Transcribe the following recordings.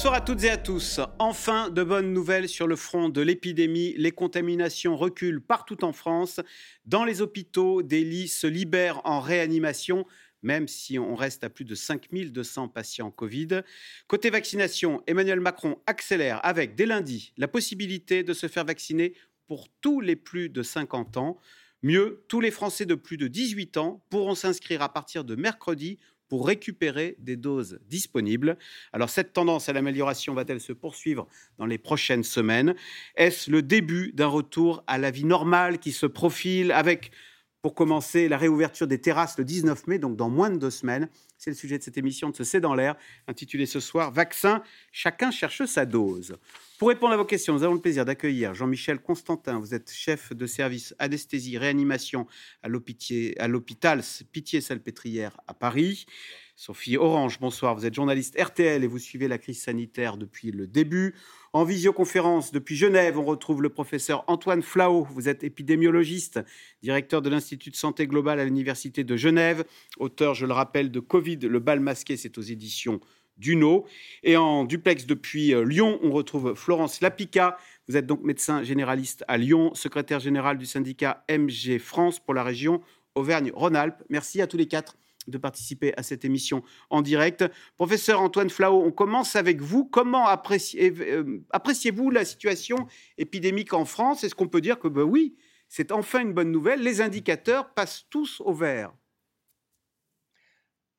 Bonsoir à toutes et à tous. Enfin, de bonnes nouvelles sur le front de l'épidémie. Les contaminations reculent partout en France. Dans les hôpitaux, des lits se libèrent en réanimation même si on reste à plus de 5200 patients Covid. Côté vaccination, Emmanuel Macron accélère avec, dès lundi, la possibilité de se faire vacciner pour tous les plus de 50 ans. Mieux, tous les Français de plus de 18 ans pourront s'inscrire à partir de mercredi pour récupérer des doses disponibles. Alors cette tendance à l'amélioration va-t-elle se poursuivre dans les prochaines semaines? Est-ce le début d'un retour à la vie normale qui se profile avec, pour commencer, la réouverture des terrasses le 19 mai, donc dans moins de deux semaines C'est le sujet de cette émission de ce C'est dans l'air, intitulée ce soir Vaccin, chacun cherche sa dose. Pour répondre à vos questions, nous avons le plaisir d'accueillir Jean-Michel Constantin. Vous êtes chef de service anesthésie réanimation à l'hôpital Pitié-Salpêtrière à Paris. Sophie Orange, bonsoir. Vous êtes journaliste RTL et vous suivez la crise sanitaire depuis le début. En visioconférence depuis Genève, on retrouve le professeur Antoine Flao. Vous êtes épidémiologiste, directeur de l'Institut de santé globale à l'Université de Genève, auteur, je le rappelle, de Covid, le bal masqué, c'est aux éditions Duno. Et en duplex depuis euh, Lyon, on retrouve Florence Lapica. Vous êtes donc médecin généraliste à Lyon, secrétaire général du syndicat MG France pour la région Auvergne-Rhône-Alpes. Merci à tous les quatre de participer à cette émission en direct. Professeur Antoine Flao, on commence avec vous. Comment euh, appréciez-vous la situation épidémique en France? Est-ce qu'on peut dire que ben oui, c'est enfin une bonne nouvelle? Les indicateurs passent tous au vert.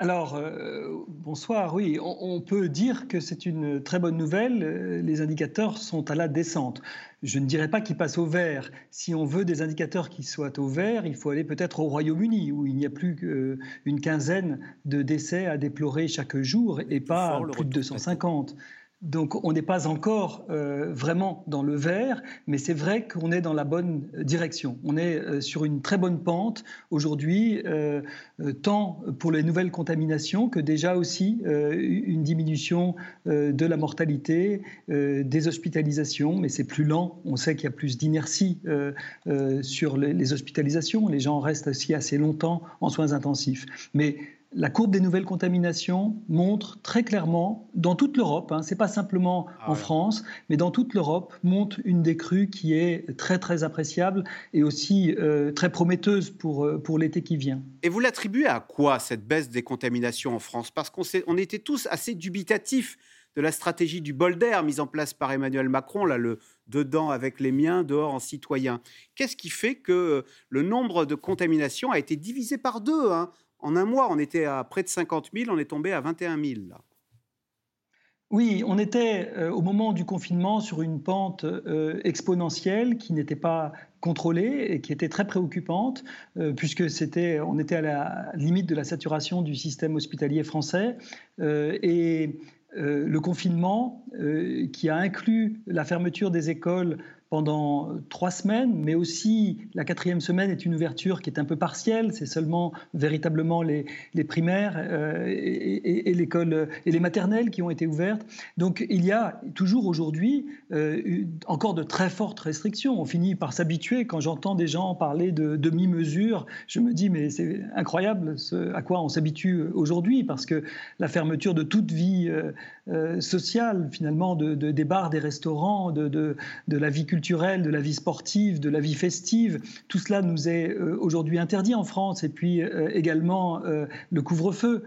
Alors, euh, bonsoir. Oui, on, peut dire que c'est une très bonne nouvelle. Euh, les indicateurs sont à la descente. Je ne dirais pas qu'ils passent au vert. Si on veut des indicateurs qui soient au vert, il faut aller peut-être au Royaume-Uni, où il n'y a plus qu'une quinzaine de décès à déplorer chaque jour et pas plus de 250. Donc on n'est pas encore euh, vraiment dans le vert, mais c'est vrai qu'on est dans la bonne direction. On est euh, sur une très bonne pente aujourd'hui, euh, tant pour les nouvelles contaminations que déjà aussi une diminution de la mortalité, des hospitalisations, mais c'est plus lent. On sait qu'il y a plus d'inertie sur les, les, hospitalisations. Les gens restent aussi assez longtemps en soins intensifs. Mais la courbe des nouvelles contaminations montre très clairement, dans toute l'Europe, hein, ce n'est pas simplement ah en France, mais dans toute l'Europe, montre une décrue qui est très très appréciable et aussi euh, très prometteuse pour, euh, pour l'été qui vient. Et vous l'attribuez à quoi cette baisse des contaminations en France? Parce qu'on on était tous assez dubitatifs de la stratégie du bol d'air mise en place par Emmanuel Macron, là, le dedans avec les miens, dehors en citoyen. Qu'est-ce qui fait que le nombre de contaminations a été divisé par deux hein? En un mois, on était à près de 50 000, on est tombé à 21 000. Oui, on était euh, au moment du confinement sur une pente euh, exponentielle qui n'était pas contrôlée et qui était très préoccupante, euh, puisque c'était, on était à la limite de la saturation du système hospitalier français. et le confinement, qui a inclus la fermeture des écoles pendant trois semaines, mais aussi la quatrième semaine est une ouverture qui est un peu partielle. C'est seulement véritablement les, les primaires euh, et, l'école et les maternelles qui ont été ouvertes. Donc il y a toujours aujourd'hui euh, encore de très fortes restrictions. On finit par s'habituer. Quand j'entends des gens parler de demi-mesures, je me dis mais c'est incroyable ce, à quoi on s'habitue aujourd'hui parce que la fermeture de toute vie euh, sociale, finalement, de, des bars, des restaurants, de, de, de la vie culturelle, de la vie sportive, de la vie festive. Tout cela nous est euh, aujourd'hui interdit en France. Et puis euh, également euh, le couvre-feu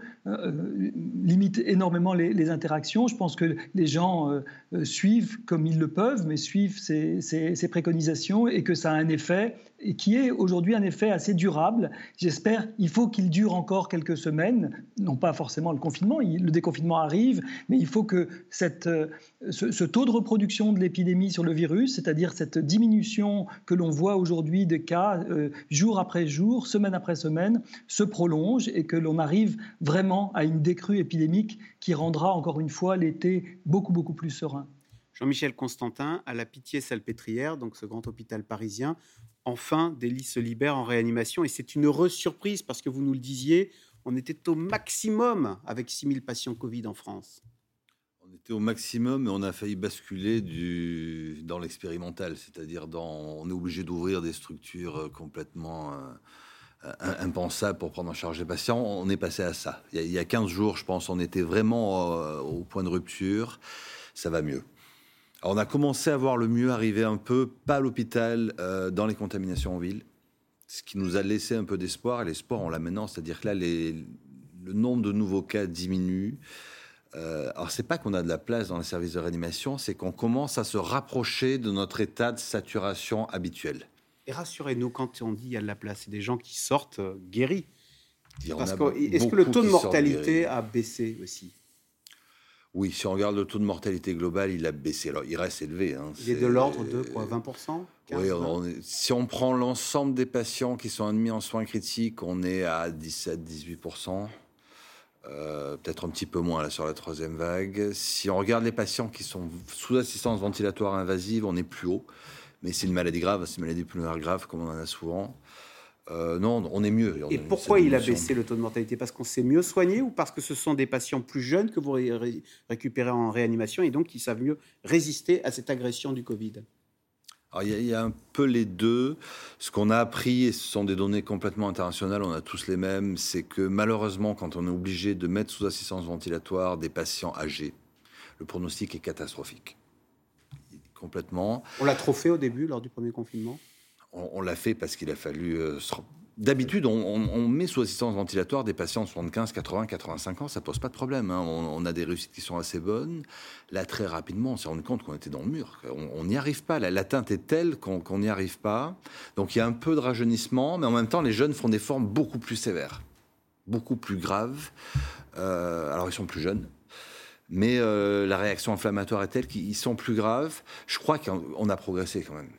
limite énormément les, interactions. Je pense que les gens suivent comme ils le peuvent, mais suivent ces, ces préconisations et que ça a un effet et qui est aujourd'hui un effet assez durable. J'espère, il faut qu'il dure encore quelques semaines, non pas forcément le confinement, le déconfinement arrive, mais il faut que cette, euh, ce, taux de reproduction de l'épidémie sur le virus, c'est-à-dire cette diminution que l'on voit aujourd'hui des cas euh, jour après jour, semaine après semaine, se prolonge et que l'on arrive vraiment à une décrue épidémique qui rendra encore une fois l'été beaucoup, beaucoup plus serein. Jean-Michel Constantin, à la Pitié-Salpêtrière, donc ce grand hôpital parisien, enfin, des lits se libèrent en réanimation. Et c'est une heureuse surprise parce que vous nous le disiez, on était au maximum avec 6000 patients Covid en France. On était au maximum et on a failli basculer dans l'expérimental, c'est-à-dire on est obligé d'ouvrir des structures euh, complètement euh, impensables pour prendre en charge les patients. On est passé à ça. Il y a, 15 jours, je pense, on était vraiment euh, au point de rupture. ça va mieux. On a commencé à voir le mieux arriver un peu, pas à l'hôpital, euh, dans les contaminations en ville, ce qui nous a laissé un peu d'espoir. Et l'espoir, on l'a maintenant, c'est-à-dire que là, les, le nombre de nouveaux cas diminue. Euh, alors, c'est pas qu'on a de la place dans les services de réanimation, c'est qu'on commence à se rapprocher de notre état de saturation habituel. Et rassurez-nous, quand on dit il y a de la place, c'est des gens qui sortent euh, guéris. est-ce que le taux de mortalité a baissé aussi? Oui, si on regarde le taux de mortalité global, il a baissé. Alors, il reste élevé. Hein. Il est de l'ordre de quoi, 20% Oui, si on prend l'ensemble des patients qui sont admis en soins critiques, on est à 17-18%. Euh, peut-être un petit peu moins là, sur la troisième vague. Si on regarde les patients qui sont sous assistance ventilatoire invasive, on est plus haut. Mais c'est une maladie grave, c'est une maladie pulmonaire grave, comme on en a souvent. Euh, non, on est mieux. Et pourquoi il a baissé le taux de mortalité? Parce qu'on s'est mieux soigné ou parce que ce sont des patients plus jeunes que vous récupérez en réanimation et donc qui savent mieux résister à cette agression du Covid? Il y, a un peu les deux. Ce qu'on a appris, et ce sont des données complètement internationales, on a tous les mêmes, c'est que malheureusement, quand on est obligé de mettre sous assistance ventilatoire des patients âgés, le pronostic est catastrophique. Complètement. On l'a trop fait au début, lors du premier confinement? On, l'a fait parce qu'il a fallu. Euh, d'habitude, on, met sous assistance ventilatoire des patients de 75, 80, 85 ans, ça pose pas de problème. Hein. On, a des réussites qui sont assez bonnes. Là, très rapidement, on s'est rendu compte qu'on était dans le mur. On n'y arrive pas. L'atteinte est telle qu'on n'y arrive pas. Donc il y a un peu de rajeunissement, mais en même temps, les jeunes font des formes beaucoup plus sévères, beaucoup plus graves. Euh, alors ils sont plus jeunes, mais euh, la réaction inflammatoire est telle qu'ils sont plus graves. Je crois qu'on a progressé quand même.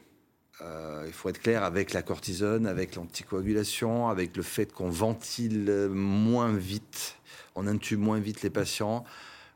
Euh, il faut être clair avec la cortisone, avec l'anticoagulation, avec le fait qu'on ventile moins vite, on intube moins vite les patients.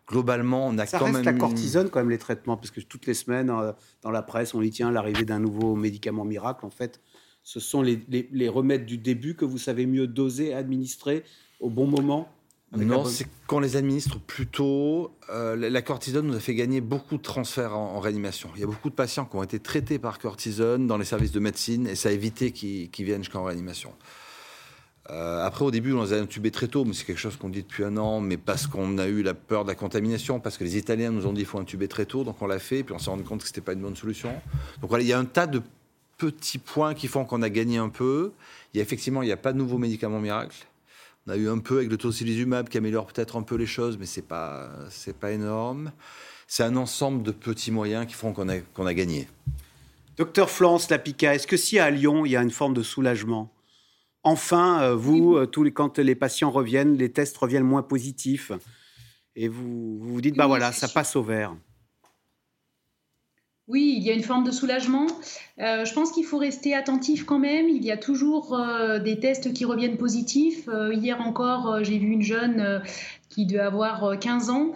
Globalement, on a Ça quand reste même. la cortisone, quand même, les traitements, parce que toutes les semaines, euh, dans la presse, on y tient l'arrivée d'un nouveau médicament miracle. En fait, ce sont les, les remèdes du début que vous savez mieux doser, administrer au bon moment non, c'est qu'on les administre plutôt. Euh, la cortisone nous a fait gagner beaucoup de transferts en, réanimation. Il y a beaucoup de patients qui ont été traités par cortisone dans les services de médecine et ça a évité qu'ils viennent jusqu'en réanimation. Euh, après, au début, on les a intubés très tôt, mais c'est quelque chose qu'on dit depuis un an, mais parce qu'on a eu la peur de la contamination, parce que les Italiens nous ont dit qu'il faut intuber très tôt, donc on l'a fait, puis on s'est rendu compte que ce n'était pas une bonne solution. Donc voilà, il y a un tas de petits points qui font qu'on a gagné un peu. Il y a effectivement, il n'y a pas de nouveaux médicaments miracles. On a eu un peu avec le tocilizumab qui améliore peut-être un peu les choses, mais c'est pas c'est pas énorme. C'est un ensemble de petits moyens qui font qu'on a qu'on a gagné. Docteur Florence Lapica, est-ce que si à Lyon il y a une forme de soulagement, enfin euh, vous, euh, tous les, quand les patients reviennent, les tests reviennent moins positifs, et vous vous, vous dites bah voilà ça passe au vert? Oui, il y a une forme de soulagement. Euh, je pense qu'il faut rester attentif quand même. Il y a toujours euh, des tests qui reviennent positifs. Euh, hier encore, j'ai vu une jeune qui doit avoir 15 ans,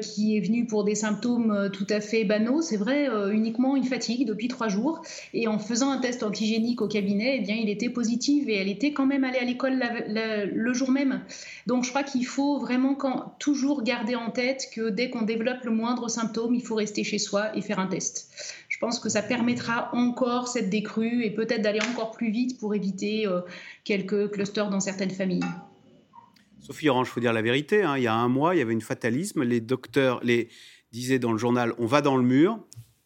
qui est venue pour des symptômes tout à fait banaux, c'est vrai, uniquement une fatigue depuis trois jours. Et en faisant un test antigénique au cabinet, eh bien, il était positif et elle était quand même allée à l'école le jour même. Donc je crois qu'il faut vraiment toujours garder en tête que dès qu'on développe le moindre symptôme, il faut rester chez soi et faire un test je pense que ça permettra encore cette décrue et peut-être d'aller encore plus vite pour éviter euh, quelques clusters dans certaines familles. Sophie Orange, il faut dire la vérité. Hein. il y a un mois, il y avait une fatalisme. Les docteurs les disaient dans le journal on va dans le mur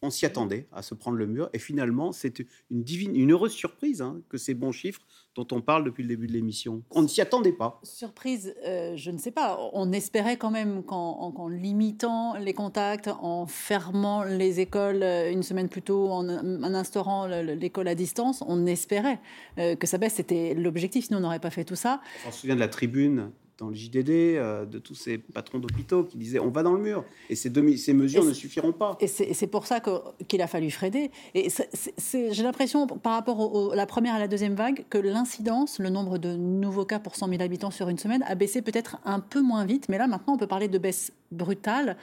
on s'y attendait à se prendre le mur. Et finalement, c'est une, divine, une heureuse surprise hein, que ces bons chiffres dont on parle depuis le début de l'émission. On ne s'y attendait pas. Surprise, euh, je ne sais pas. On espérait quand même qu'en limitant les contacts, en fermant les écoles euh, une semaine plus tôt, en, instaurant l'école à distance, on espérait euh, que ça baisse. C'était l'objectif, sinon on n'aurait pas fait tout ça. On se souvient de la tribune dans le JDD, euh, de tous ces patrons d'hôpitaux qui disaient on va dans le mur et ces, demi, ces mesures ne suffiront pas. Et c'est pour ça qu'il a fallu freiner. Et j'ai l'impression, par rapport à la première et la deuxième vague, que l'incidence, le nombre de nouveaux cas pour 100 000 habitants sur une semaine, a baissé peut-être un peu moins vite. Mais là, maintenant, on peut parler de baisse brutale.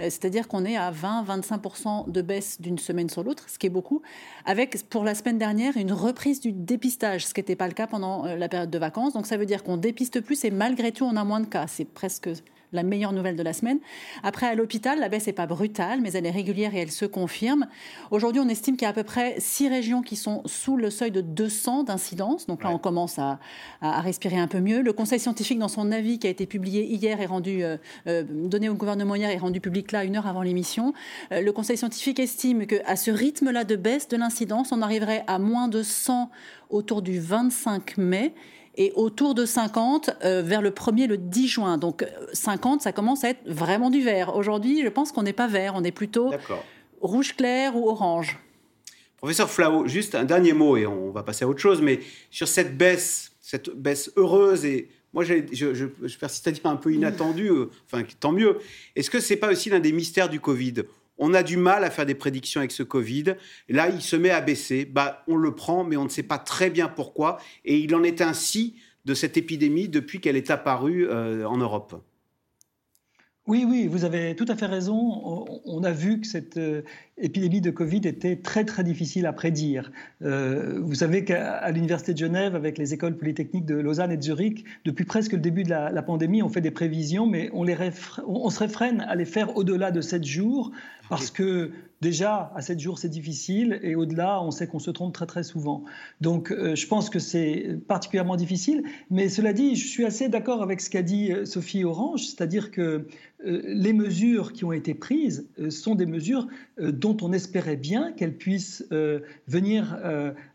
Euh, c'est-à-dire qu'on est à 20-25% de baisse d'une semaine sur l'autre, ce qui est beaucoup, avec pour la semaine dernière une reprise du dépistage, ce qui n'était pas le cas pendant euh, la période de vacances. Donc ça veut dire qu'on dépiste plus et malgré tout on a moins de cas. C'est presque la meilleure nouvelle de la semaine. Après, à l'hôpital, la baisse n'est pas brutale, mais elle est régulière et elle se confirme. Aujourd'hui, on estime qu'il y a à peu près six régions qui sont sous le seuil de 200 d'incidence. Donc là, on commence à, respirer un peu mieux. Le Conseil scientifique, dans son avis qui a été publié hier et rendu, euh, euh, donné au gouvernement hier et rendu public là une heure avant l'émission, euh, le Conseil scientifique estime qu'à ce rythme-là de baisse de l'incidence, on arriverait à moins de 100 autour du 25 mai et autour de 50 euh, vers le 1er, le 10 juin. Donc 50, ça commence à être vraiment du vert. Aujourd'hui, je pense qu'on n'est pas vert, on est plutôt rouge clair ou orange. Professeur Flau, juste un dernier mot et on va passer à autre chose, mais sur cette baisse, cette baisse heureuse et moi je, je, je, je persiste à dire un peu inattendue, euh, enfin tant mieux, est-ce que c'est pas aussi l'un des mystères du Covid? On a du mal à faire des prédictions avec ce Covid. Là, il se met à baisser. Bah, on le prend, mais on ne sait pas très bien pourquoi. Et il en est ainsi de cette épidémie depuis qu'elle est apparue euh, en Europe. Oui, oui, vous avez tout à fait raison. On a vu que cette euh, épidémie de Covid était très, très difficile à prédire. Euh, vous savez qu'à l'Université de Genève, avec les écoles polytechniques de Lausanne et de Zurich, depuis presque le début de la, pandémie, on fait des prévisions, mais on, on se réfrène à les faire au-delà de sept jours parce que déjà, à 7 jours, c'est difficile, et au-delà, on sait qu'on se trompe très très souvent. Donc, euh, je pense que c'est particulièrement difficile. Mais cela dit, je suis assez d'accord avec ce qu'a dit euh, Sophie Orange, c'est-à-dire que euh, les mesures qui ont été prises sont des mesures dont on espérait bien qu'elles puissent venir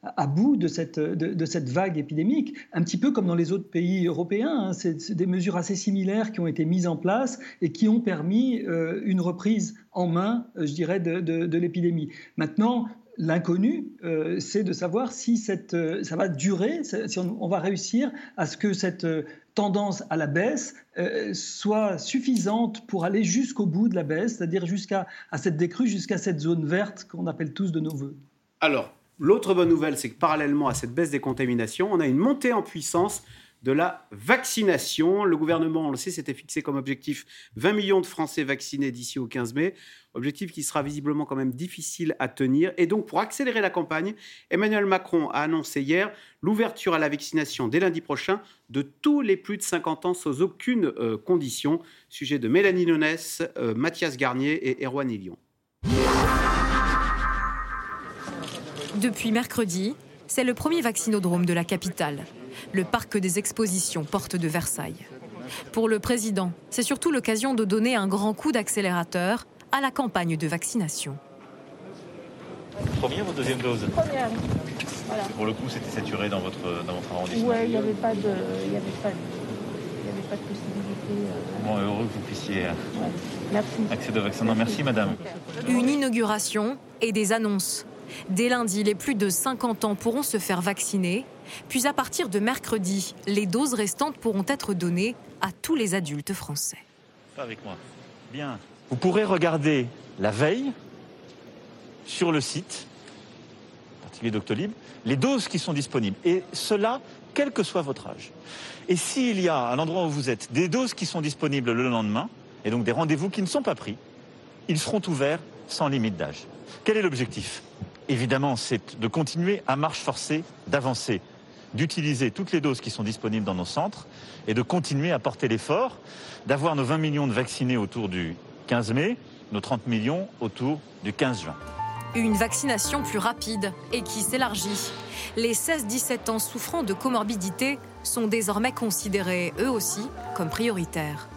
à bout de cette, de, cette vague épidémique, un petit peu comme dans les autres pays européens. Hein. C'est des mesures assez similaires qui ont été mises en place et qui ont permis une reprise en main, je dirais, de, l'épidémie. Maintenant, L'inconnu, euh, c'est de savoir si cette, euh, ça va durer, si on, va réussir à ce que cette euh, tendance à la baisse soit suffisante pour aller jusqu'au bout de la baisse, c'est-à-dire jusqu'à à cette décrue, jusqu'à cette zone verte qu'on appelle tous de nos voeux. Alors, l'autre bonne nouvelle, c'est que parallèlement à cette baisse des contaminations, on a une montée en puissance de la vaccination. Le gouvernement, on le sait, s'était fixé comme objectif 20 millions de Français vaccinés d'ici au 15 mai. Objectif qui sera visiblement quand même difficile à tenir. Et donc, pour accélérer la campagne, Emmanuel Macron a annoncé hier l'ouverture à la vaccination dès lundi prochain de tous les plus de 50 ans sans aucune euh, condition. Sujet de Mélanie Nonès, euh, Mathias Garnier et Erwan Ilion. Depuis mercredi, c'est le premier vaccinodrome de la capitale le parc des expositions porte de Versailles. Pour le président, c'est surtout l'occasion de donner un grand coup d'accélérateur à la campagne de vaccination. Première ou deuxième dose Première. Voilà. Pour le coup, c'était saturé dans votre, dans votre arrondissement Oui, il n'y avait, pas de, y avait, pas de, possibilité. Euh, bon, heureux que vous puissiez euh, merci. accéder au vaccin. Non, merci, madame. Une inauguration et des annonces. Dès lundi, les plus de 50 ans pourront se faire vacciner puis à partir de mercredi, les doses restantes pourront être données à tous les adultes français. Avec moi. Bien. Vous pourrez regarder la veille sur le site, en particulier Doctolib, les doses qui sont disponibles. Et cela, quel que soit votre âge. Et s'il y a, à l'endroit où vous êtes, des doses qui sont disponibles le lendemain, et donc des rendez-vous qui ne sont pas pris, ils seront ouverts sans limite d'âge. Quel est l'objectif? Évidemment, c'est de continuer à marche forcée, d'avancer d'utiliser toutes les doses qui sont disponibles dans nos centres et de continuer à porter l'effort, d'avoir nos 20 millions de vaccinés autour du 15 mai, nos 30 millions autour du 15 juin. Une vaccination plus rapide et qui s'élargit. Les 16-17 ans souffrant de comorbidité sont désormais considérés, eux aussi, comme prioritaires.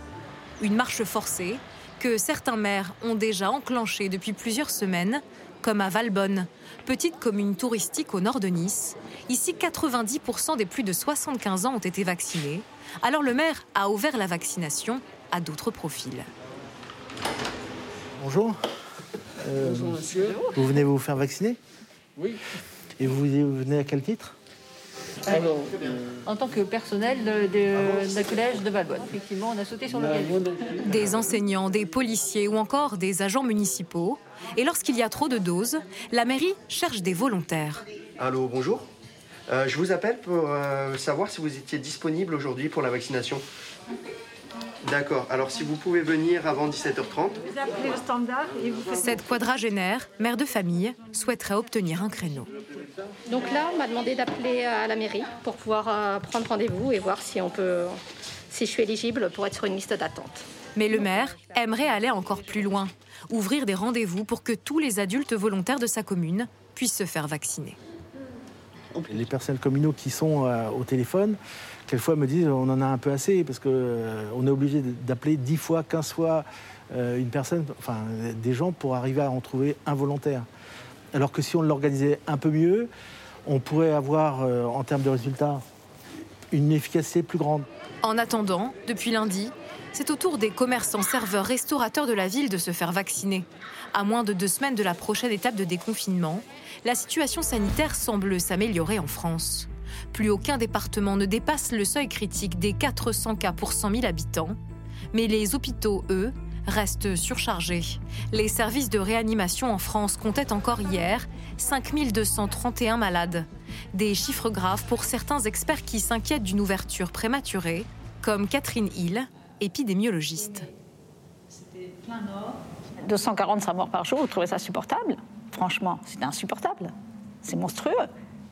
Une marche forcée que certains maires ont déjà enclenchée depuis plusieurs semaines comme à Valbonne, petite commune touristique au nord de Nice. Ici, 90% des plus de 75 ans ont été vaccinés. Alors le maire a ouvert la vaccination à d'autres profils. Bonjour. Euh, Bonjour monsieur. Vous venez vous faire vacciner? Oui. Et vous venez à quel titre? Alors, en tant que personnel de, la collège de Valbonne, effectivement, on a sauté sur le Des enseignants, des policiers ou encore des agents municipaux. Et lorsqu'il y a trop de doses, la mairie cherche des volontaires. Allô, bonjour. Euh, je vous appelle pour euh, savoir si vous étiez disponible aujourd'hui pour la vaccination. D'accord. Alors si vous pouvez venir avant 17h30. Vous appelez le standard et vous Cette quadragénaire, mère de famille, souhaiterait obtenir un créneau. Donc là, on m'a demandé d'appeler à la mairie pour pouvoir euh, prendre rendez-vous et voir si on peut, si je suis éligible pour être sur une liste d'attente. Mais le maire aimerait aller encore plus loin, ouvrir des rendez-vous pour que tous les adultes volontaires de sa commune puissent se faire vacciner. Les personnels communaux qui sont euh, au téléphone, quelquefois me disent on en a un peu assez parce qu'on euh, est obligé d'appeler 10 fois, 15 fois euh, une personne, enfin des gens pour arriver à en trouver un volontaire. Alors que si on l'organisait un peu mieux, on pourrait avoir en termes de résultats une efficacité plus grande. En attendant, depuis lundi, c'est au tour des commerçants, serveurs, restaurateurs de la ville de se faire vacciner. À moins de deux semaines de la prochaine étape de déconfinement, la situation sanitaire semble s'améliorer en France. Plus aucun département ne dépasse le seuil critique des 400 cas pour 100 000 habitants. Mais les hôpitaux, eux, restent surchargés. Les services de réanimation en France comptaient encore hier 5231 malades. Des chiffres graves pour certains experts qui s'inquiètent d'une ouverture prématurée, comme Catherine Hill, épidémiologiste. 245 morts par jour, vous trouvez ça supportable? Franchement, c'est insupportable. C'est monstrueux.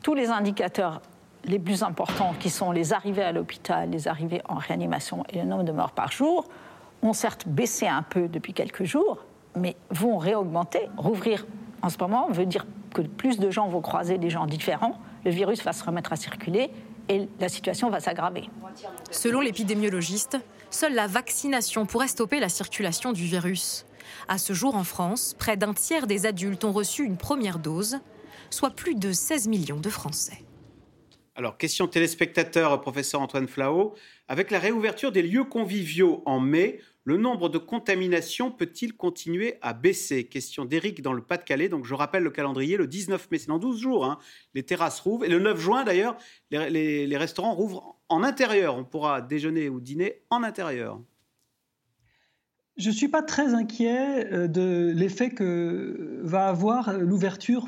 Tous les indicateurs les plus importants, qui sont les arrivées à l'hôpital, les arrivées en réanimation et le nombre de morts par jour, ont certes baissé un peu depuis quelques jours, mais vont réaugmenter. Rouvrir en ce moment veut dire que plus de gens vont croiser des gens différents, le virus va se remettre à circuler et la situation va s'aggraver. Selon l'épidémiologiste, seule la vaccination pourrait stopper la circulation du virus. À ce jour en France, près d'un tiers des adultes ont reçu une première dose, soit plus de 16 millions de Français. Alors, question téléspectateur, professeur Antoine Flao. Avec la réouverture des lieux conviviaux en mai, le nombre de contaminations peut-il continuer à baisser? Question d'Éric dans le Pas-de-Calais. Donc je rappelle le calendrier, le 19 mai, c'est dans 12 jours, hein. les terrasses rouvrent. Et le 9 juin d'ailleurs, les, restaurants rouvrent en intérieur. On pourra déjeuner ou dîner en intérieur. Je ne suis pas très inquiet euh, de l'effet que va avoir l'ouverture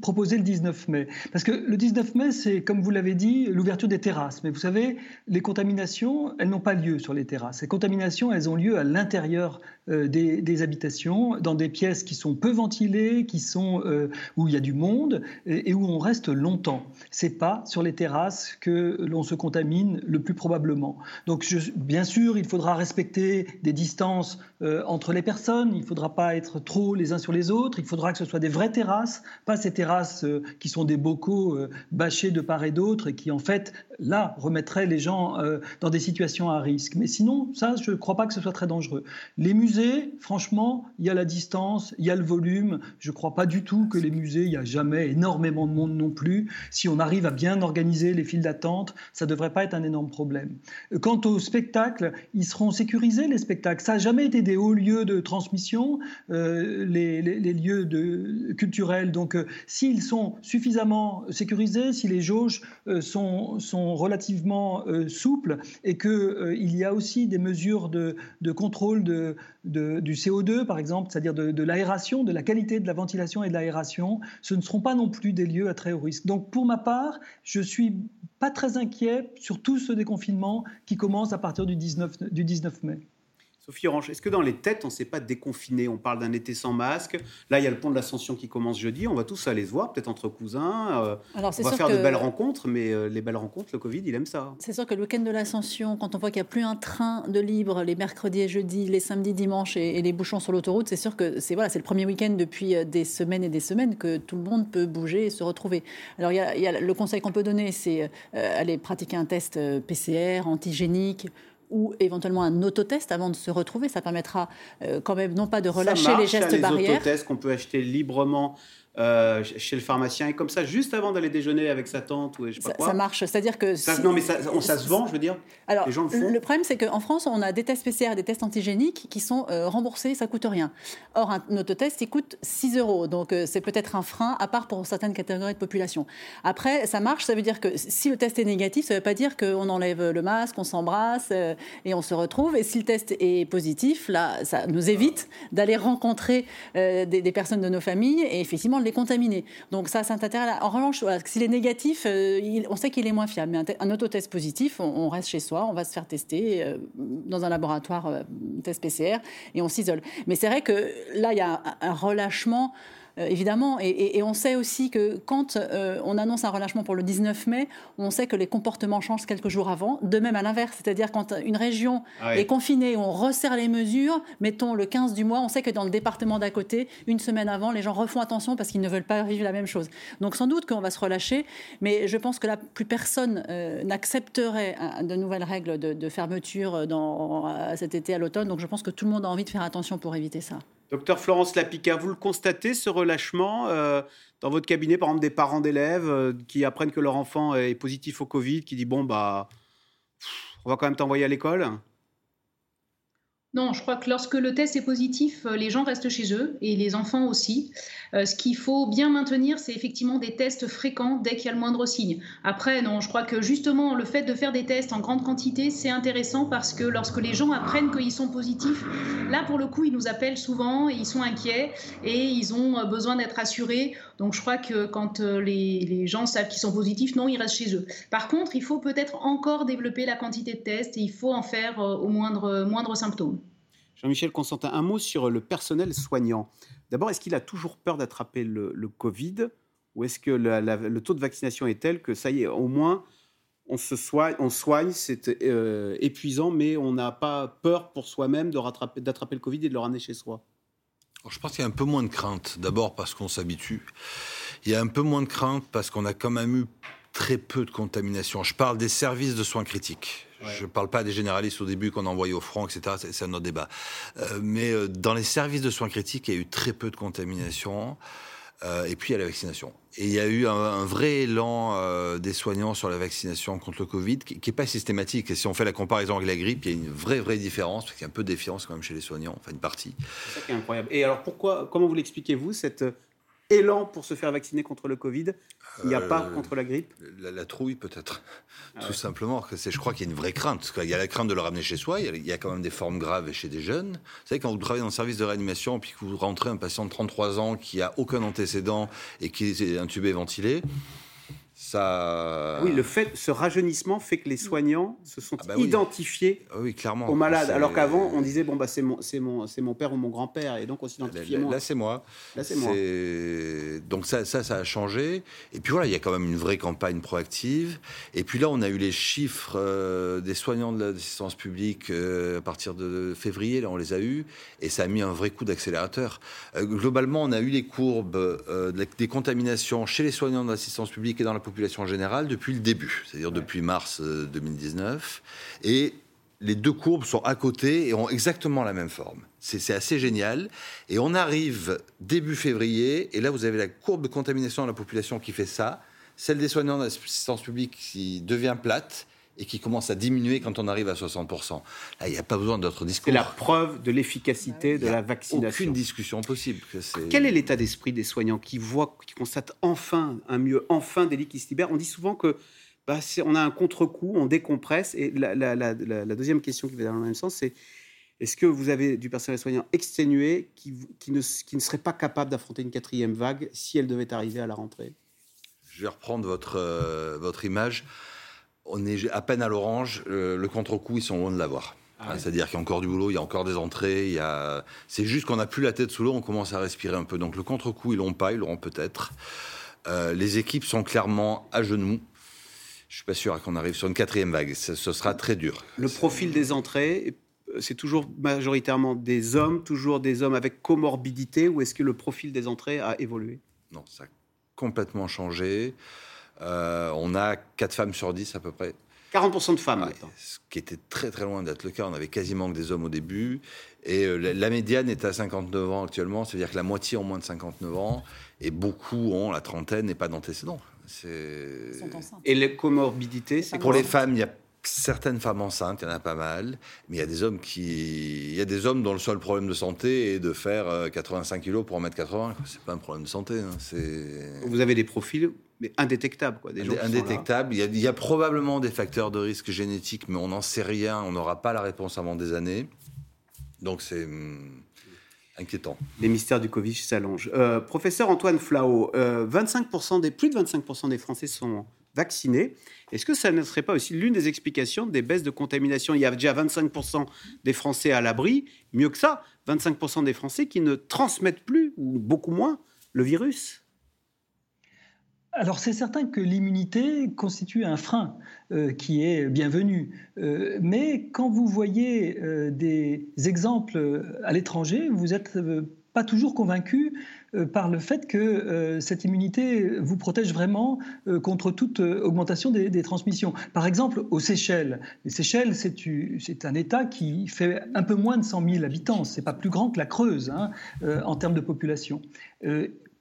proposé le 19 mai. Parce que le 19 mai, c'est, comme vous l'avez dit, l'ouverture des terrasses. Mais vous savez, les contaminations, elles n'ont pas lieu sur les terrasses. Les contaminations, elles ont lieu à l'intérieur euh, des, habitations, dans des pièces qui sont peu ventilées, qui sont, euh, où il y a du monde et, où on reste longtemps. C'est pas sur les terrasses que l'on se contamine le plus probablement. Donc, bien sûr, il faudra respecter des distances euh, entre les personnes, il ne faudra pas être trop les uns sur les autres, il faudra que ce soit des vraies terrasses, pas ces terrasses qui sont des bocaux bâchés de part et d'autre et qui, en fait, là, remettraient les gens dans des situations à risque. Mais sinon, ça, je ne crois pas que ce soit très dangereux. Les musées franchement, il y a la distance, il y a le volume. Je ne crois pas du tout que les musées, il n'y a jamais énormément de monde non plus. Si on arrive à bien organiser les files d'attente, ça ne devrait pas être un énorme problème. Quant aux spectacles, ils seront sécurisés, les spectacles. Ça n'a jamais été des hauts lieux de transmission, euh, les, lieux culturels. Donc, euh, s'ils sont suffisamment sécurisés, si les jauges euh, sont, relativement souples et qu'il y a aussi des mesures de, de contrôle de, du CO2, par exemple, c'est-à-dire de, l'aération, de la qualité de la ventilation et de l'aération, ce ne seront pas non plus des lieux à très haut risque. Donc, pour ma part, je suis pas très inquiet sur tout ce déconfinement qui commence à partir du 19, du 19 mai. Sophie Orange, est-ce que dans les têtes, on ne s'est pas déconfiné? On parle d'un été sans masque. Là, il y a le pont de l'Ascension qui commence jeudi. On va tous aller se voir, peut-être entre cousins. Euh, Alors, on va faire de belles rencontres, mais euh, les belles rencontres, le Covid, il aime ça. C'est sûr que le week-end de l'Ascension, quand on voit qu'il n'y a plus un train de libre les mercredis et jeudis, les samedis, dimanches et, les bouchons sur l'autoroute, c'est sûr que c'est voilà, c'est le premier week-end depuis euh, des semaines et des semaines que tout le monde peut bouger et se retrouver. Alors, il y a, le conseil qu'on peut donner, c'est aller pratiquer un test PCR antigénique ou éventuellement un autotest avant de se retrouver. Ça permettra euh, quand même non pas de relâcher les gestes les barrières. autotests qu'on peut acheter librement euh, chez le pharmacien et comme ça juste avant d'aller déjeuner avec sa tante ou je sais pas ça, quoi. Ça marche, c'est-à-dire que non mais ça, ça, se vend, je veux dire. Alors les gens le, font. le problème c'est qu'en France on a des tests PCR, des tests antigéniques qui sont euh, remboursés, ça coûte rien. Or un autotest il coûte 6 euros, donc euh, c'est peut-être un frein à part pour certaines catégories de population. Après ça marche, ça veut dire que si le test est négatif, ça veut pas dire qu'on enlève le masque, on s'embrasse et on se retrouve. Et si le test est positif, là ça nous évite d'aller rencontrer des, des personnes de nos familles et effectivement de les contaminer. Donc ça, c'est intérêt. En revanche, s'il est négatif, euh, on sait qu'il est moins fiable. Mais un, autotest positif, on, reste chez soi, on va se faire tester euh, dans un laboratoire euh, test PCR et on s'isole. Mais c'est vrai que là, il y a un relâchement évidemment. Et, on sait aussi que quand euh, on annonce un relâchement pour le 19 mai, on sait que les comportements changent quelques jours avant. De même à l'inverse, c'est-à-dire quand une région Ah est confinée, on resserre les mesures, mettons le 15 du mois, on sait que dans le département d'à côté, une semaine avant, les gens refont attention parce qu'ils ne veulent pas vivre la même chose. Donc sans doute qu'on va se relâcher, mais je pense que là, plus personne euh, n'accepterait de nouvelles règles de, de fermeture dans, cet été, à l'automne. Donc je pense que tout le monde a envie de faire attention pour éviter ça. Docteur Florence Lapica, vous le constatez, ce relâchement euh, dans votre cabinet, par exemple, des parents d'élèves euh, qui apprennent que leur enfant est positif au Covid, qui dit bon, bah, on va quand même t'envoyer à l'école? Non, je crois que lorsque le test est positif, euh, les gens restent chez eux et les enfants aussi. Euh, ce qu'il faut bien maintenir, c'est effectivement des tests fréquents dès qu'il y a le moindre signe. Après, non, je crois que justement, le fait de faire des tests en grande quantité, c'est intéressant parce que lorsque les gens apprennent qu'ils sont positifs, là, pour le coup, ils nous appellent souvent ils sont inquiets et ils ont euh, besoin d'être rassurés. Donc, je crois que quand les, gens savent qu'ils sont positifs, non, ils restent chez eux. Par contre, il faut peut-être encore développer la quantité de tests et il faut en faire au moindre, moindre symptôme. Jean-Michel Constantin, un mot sur le personnel soignant. D'abord, est-ce qu'il a toujours peur d'attraper le, Covid ou est-ce que le taux de vaccination est tel que ça y est, au moins, on se soigne, c'est euh, épuisant, mais on n'a pas peur pour soi-même d'attraper le Covid et de le ramener chez soi? Je pense qu'il y a un peu moins de crainte. D'abord parce qu'on s'habitue. Il y a un peu moins de crainte parce qu'on a quand même eu très peu de contamination. Je parle des services de soins critiques. Je ne parle pas des généralistes au début qu'on envoyait au front, etc. C'est- un autre débat. Euh, mais euh, dans les services de soins critiques, il y a eu très peu de contamination. Euh, et puis il y a la vaccination. Et il y a eu un, un vrai élan euh, des soignants sur la vaccination contre le Covid qui n'est pas systématique. Et si on fait la comparaison avec la grippe, il y a une vraie, vraie différence, parce qu'il y a un peu de défiance quand même chez les soignants, enfin une partie. C'est ça qui est incroyable. Et alors, pourquoi, comment vous l'expliquez-vous, cet élan pour se faire vacciner contre le Covid? Il n'y a Euh, pas contre la grippe La, la trouille, peut-être. Ah Tout ouais. simplement. Je crois qu'il y a une vraie crainte. Qu'il y a la crainte de le ramener chez soi. Il y a, il y a quand même des formes graves chez des jeunes. Vous savez, quand vous travaillez dans le service de réanimation, puis que vous rentrez un patient de 33 ans qui a aucun antécédent et qui est intubé, ventilé, ça. Oui, le fait, ce rajeunissement fait que les soignants se sont Ah bah oui. identifiés Ah oui, clairement. aux malades, alors qu'avant, on disait bon bah c'est mon, c'est mon, c'est mon père ou mon grand-père, et donc on s'identifiait Là, moins. là, c'est moi. Là, c'est moi. Donc ça, ça, ça a changé. Et puis voilà, il y a quand même une vraie campagne proactive. Et puis là, on a eu les chiffres euh, des soignants de l'assistance publique euh, à partir de février. Là, on les a eus. Et ça a mis un vrai coup d'accélérateur. Euh, globalement, on a eu les courbes des contaminations chez les soignants de l'assistance publique et dans la population générale depuis le début, c'est-à-dire depuis mars euh, 2019. Et les deux courbes sont à côté et ont exactement la même forme. C'est c'est assez génial. Et on arrive début février, et là, vous avez la courbe de contamination de la population qui fait ça, celle des soignants d'assistance publique qui devient plate et qui commence à diminuer quand on arrive à 60%. Là, il n'y a pas besoin d'autre discours. C'est la preuve de l'efficacité de la vaccination. Aucune discussion possible. que Quel est l'état d'esprit des soignants qui voient, qui constatent enfin un mieux, enfin des lits qui se libèrent? On dit souvent que bah, on a un contre-coup, on décompresse. Et la, la- la- la- la deuxième question qui va dans le même sens, c'est est-ce que vous avez du personnel soignant exténué qui, qui, ne, qui ne serait pas capable d'affronter une quatrième vague si elle devait arriver à la rentrée? Je vais reprendre votre, euh, votre image. On est à peine à l'orange. euh, le contre-coup, ils sont loin de l'avoir. Ah ouais. C'est-à-dire qu'il y a encore du boulot, il y a encore des entrées. Il y a... C'est juste qu'on n'a plus la tête sous l'eau, on commence à respirer un peu. Donc le contre-coup, ils l'ont pas, ils l'auront peut-être. Euh, les équipes sont clairement à genoux. Je suis pas sûr qu'on arrive sur une quatrième vague. Ce, ce sera très dur. Le profil des entrées, c'est toujours majoritairement des hommes, toujours des hommes avec comorbidité, ou est-ce que le profil des entrées a évolué? Non, ça a complètement changé. Euh, on a 4 femmes sur 10 à peu près. 40% de femmes Ouais, ce qui était très très loin d'être le cas. On avait quasiment que des hommes au début. Et euh, la, la médiane est à 59 ans actuellement, c'est-à-dire que la moitié ont moins de 59 ans. Et beaucoup ont la trentaine et pas d'antécédents. C'est... Ils sont enceintes. Et les comorbidités, c'est Pour les femmes, il y a certaines femmes enceintes, il y en a pas mal. Mais il y a des hommes qui... Il y a des hommes dont le seul problème de santé est de faire euh, 85 kilos pour en mettre 80. quoi. C'est pas un problème de santé. hein. Vous avez des profils mais indétectables, quoi. Des gens. Il y, a, il y a probablement des facteurs de risque génétique, mais on n'en sait rien. On n'aura pas la réponse avant des années. Donc c'est hum, inquiétant. Les mystères du Covid s'allongent. Euh, professeur Antoine Flao, euh, 25% des, plus de 25% des Français sont vaccinés. Est-ce que ça ne serait pas aussi l'une des explications des baisses de contamination? Il y a déjà 25% des Français à l'abri. Mieux que ça, 25% des Français qui ne transmettent plus, ou beaucoup moins, le virus alors c'est certain que l'immunité constitue un frein euh, qui est bienvenu. Euh, mais quand vous voyez euh, des exemples à l'étranger, vous n'êtes pas toujours convaincu par le fait que cette immunité vous protège vraiment contre toute augmentation des, transmissions. Par exemple, aux Seychelles. Les Seychelles, c'est un État qui fait un peu moins de 100 000 habitants. C'est pas plus grand que la Creuse hein, en termes de population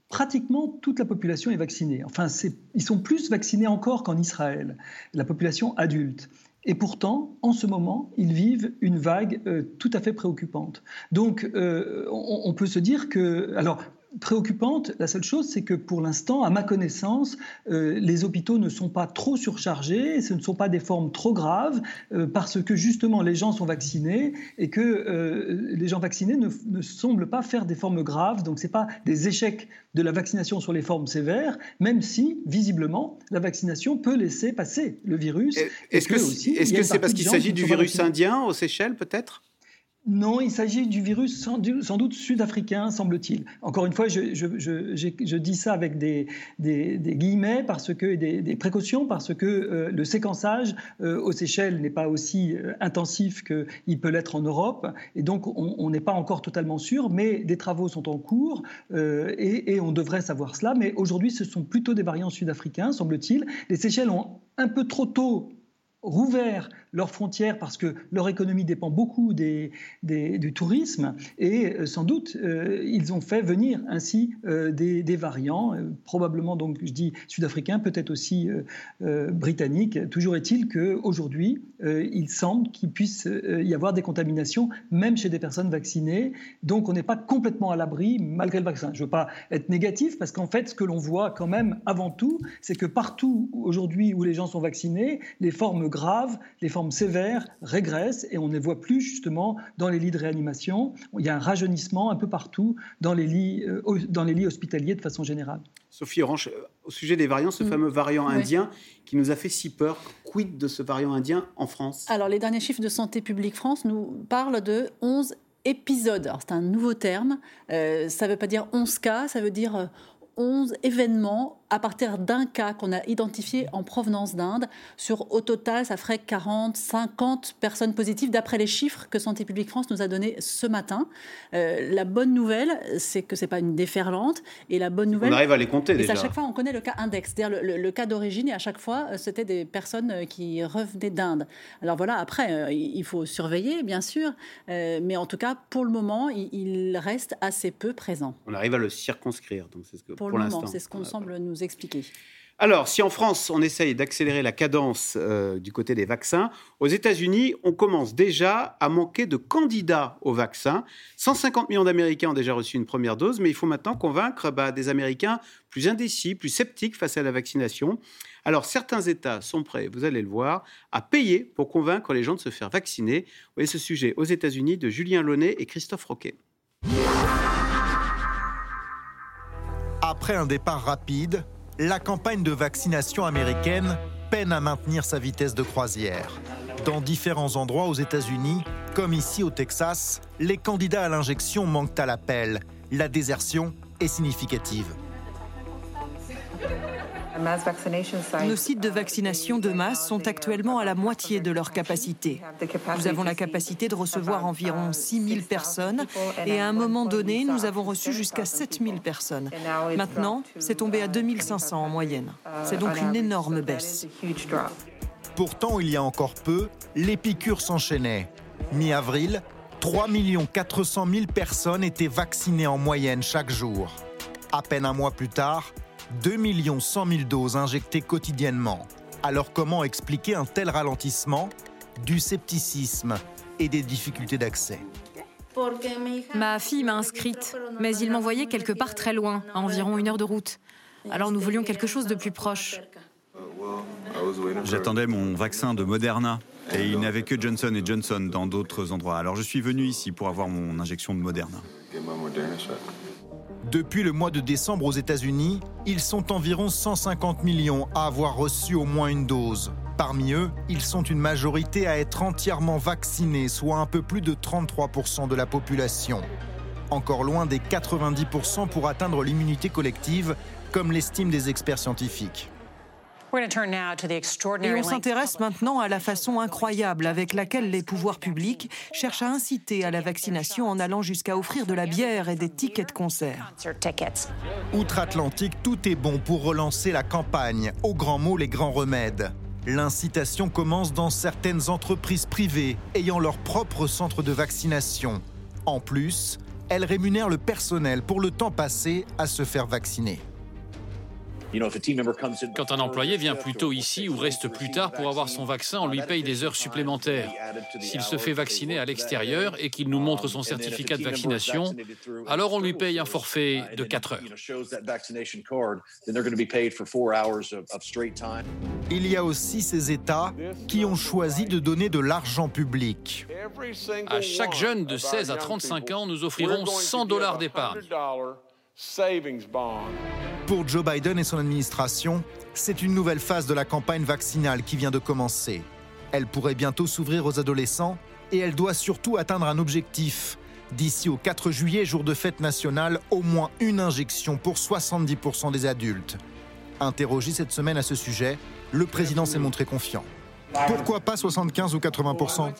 pratiquement toute la population est vaccinée. Enfin, ils sont plus vaccinés encore qu'en Israël, la population adulte. Et pourtant, en ce moment, ils vivent une vague euh, tout à fait préoccupante. Donc, euh, on, peut se dire que... préoccupante. La seule chose, c'est que pour l'instant, à ma connaissance, euh, les hôpitaux ne sont pas trop surchargés, ce ne sont pas des formes trop graves, euh, parce que justement les gens sont vaccinés et que euh, les gens vaccinés ne, semblent pas faire des formes graves. Donc ce n'est pas des échecs de la vaccination sur les formes sévères, même si visiblement la vaccination peut laisser passer le virus. Est-ce que c'est parce qu'il s'agit du virus indien aux Seychelles peut-être? Non, il s'agit du virus sans, doute sud-africain, semble-t-il. Encore une fois, je, dis ça avec des, guillemets parce que des, précautions, parce que euh, le séquençage euh, aux Seychelles n'est pas aussi euh, intensif qu'il peut l'être en Europe, et donc on n'est pas encore totalement sûr, mais des travaux sont en cours et, et on devrait savoir cela. Mais aujourd'hui, ce sont plutôt des variants sud-africains, semble-t-il. Les Seychelles ont un peu trop tôt rouvert leurs frontières parce que leur économie dépend beaucoup des, du tourisme et euh, sans doute euh, ils ont fait venir ainsi euh, des, variants, probablement donc je dis sud-africains, peut-être aussi britanniques. Toujours est-il qu'aujourd'hui il semble qu'il puisse y avoir des contaminations même chez des personnes vaccinées. Donc on n'est pas complètement à l'abri malgré le vaccin. Je ne veux pas être négatif parce qu'en fait ce que l'on voit quand même avant tout, c'est que partout aujourd'hui où les gens sont vaccinés, les formes graves, les sévères régressent et on ne les voit plus justement dans les lits de réanimation. Il y a un rajeunissement un peu partout dans les lits, euh, dans les lits hospitaliers de façon générale. Sophie Orange, euh, au sujet des variants, ce mm. fameux variant indien qui nous a fait si peur, quid de ce variant indien en France? Alors les derniers chiffres de Santé publique France nous parlent de 11 épisodes. C'est un nouveau terme. Euh, ça ne veut pas dire 11 cas, ça veut dire 11 événements à partir d'un cas qu'on a identifié en provenance d'Inde. Sur au total, ça ferait 40, 50 personnes positives d'après les chiffres que Santé publique France nous a donnés ce matin. Euh, la bonne nouvelle, c'est que c'est pas une déferlante. Et la bonne nouvelle, on arrive à les compter déjà. À chaque fois, on connaît le cas index, c'est-à-dire le, cas d'origine, et à chaque fois, euh, c'était des personnes euh, qui revenaient d'Inde. Alors voilà, après, il faut surveiller, bien sûr, mais en tout cas, pour le moment, il, reste assez peu présent. On arrive à le circonscrire, donc c'est ce que pour, pour le moment, c'est ce qu'on semble nous expliquer. Alors, si en France, on essaye d'accélérer la cadence euh, du côté des vaccins, aux États-Unis, on commence déjà à manquer de candidats aux vaccins. 150 millions d'Américains ont déjà reçu une première dose, mais il faut maintenant convaincre bah, des Américains plus indécis, plus sceptiques face à la vaccination. Alors, certains États sont prêts, vous allez le voir, à payer pour convaincre les gens de se faire vacciner. Vous voyez ce sujet aux États-Unis de Julien Launay et Christophe Roquet. Après un départ rapide, la campagne de vaccination américaine peine à maintenir sa vitesse de croisière. Dans différents endroits aux États-Unis, comme ici au Texas, les candidats à l'injection manquent à l'appel. La désertion est significative. Nos sites de vaccination de masse sont actuellement à la moitié de leur capacité. Nous avons la capacité de recevoir environ 6 000 personnes et à un moment donné, nous avons reçu jusqu'à 7 000 personnes. Maintenant, c'est tombé à 2 500 en moyenne. C'est donc une énorme baisse. Pourtant, il y a encore peu, les piqûres s'enchaînaient. Mi-avril, 3 400 000 personnes étaient vaccinées en moyenne chaque jour. À peine un mois plus tard, 2 100 000 doses injectées quotidiennement. Alors comment expliquer un tel ralentissement Du scepticisme et des difficultés d'accès? Ma fille m'a inscrite, mais il m'envoyait quelque part très loin, à environ une heure de route. Alors nous voulions quelque chose de plus proche. J'attendais mon vaccin de Moderna et il n'y avait que Johnson Johnson dans d'autres endroits. Alors je suis venu ici pour avoir mon injection de Moderna. Depuis le mois de décembre aux États-Unis, ils sont environ 150 millions à avoir reçu au moins une dose. Parmi eux, ils sont une majorité à être entièrement vaccinés, soit un peu plus de 33% de la population. encore loin des 90% pour atteindre l'immunité collective, comme l'estiment des experts scientifiques. Et on s'intéresse maintenant à la façon incroyable avec laquelle les pouvoirs publics cherchent à inciter à la vaccination en allant jusqu'à offrir de la bière et des tickets de concert. Outre-Atlantique, tout est bon pour relancer la campagne. Au grand mot, les grands remèdes. L'incitation commence dans certaines entreprises privées ayant leur propre centre de vaccination. En plus, elles rémunèrent le personnel pour le temps passé à se faire vacciner. Quand un employé vient plus tôt ici ou reste plus tard pour avoir son vaccin, on lui paye des heures supplémentaires. S'il se fait vacciner à l'extérieur et qu'il nous montre son certificat de vaccination, alors on lui paye un forfait de 4 heures. Il y a aussi ces États qui ont choisi de donner de l'argent public. À chaque jeune de 16 à 35 ans, nous offrirons 100 dollars d'épargne. Pour Joe Biden et son administration, c'est une nouvelle phase de la campagne vaccinale qui vient de commencer. Elle pourrait bientôt s'ouvrir aux adolescents et elle doit surtout atteindre un objectif. D'ici au 4 juillet, jour de fête nationale, au moins une injection pour 70% des adultes. Interrogé cette semaine à ce sujet, le président s'est montré confiant. Pourquoi pas 75 ou 80%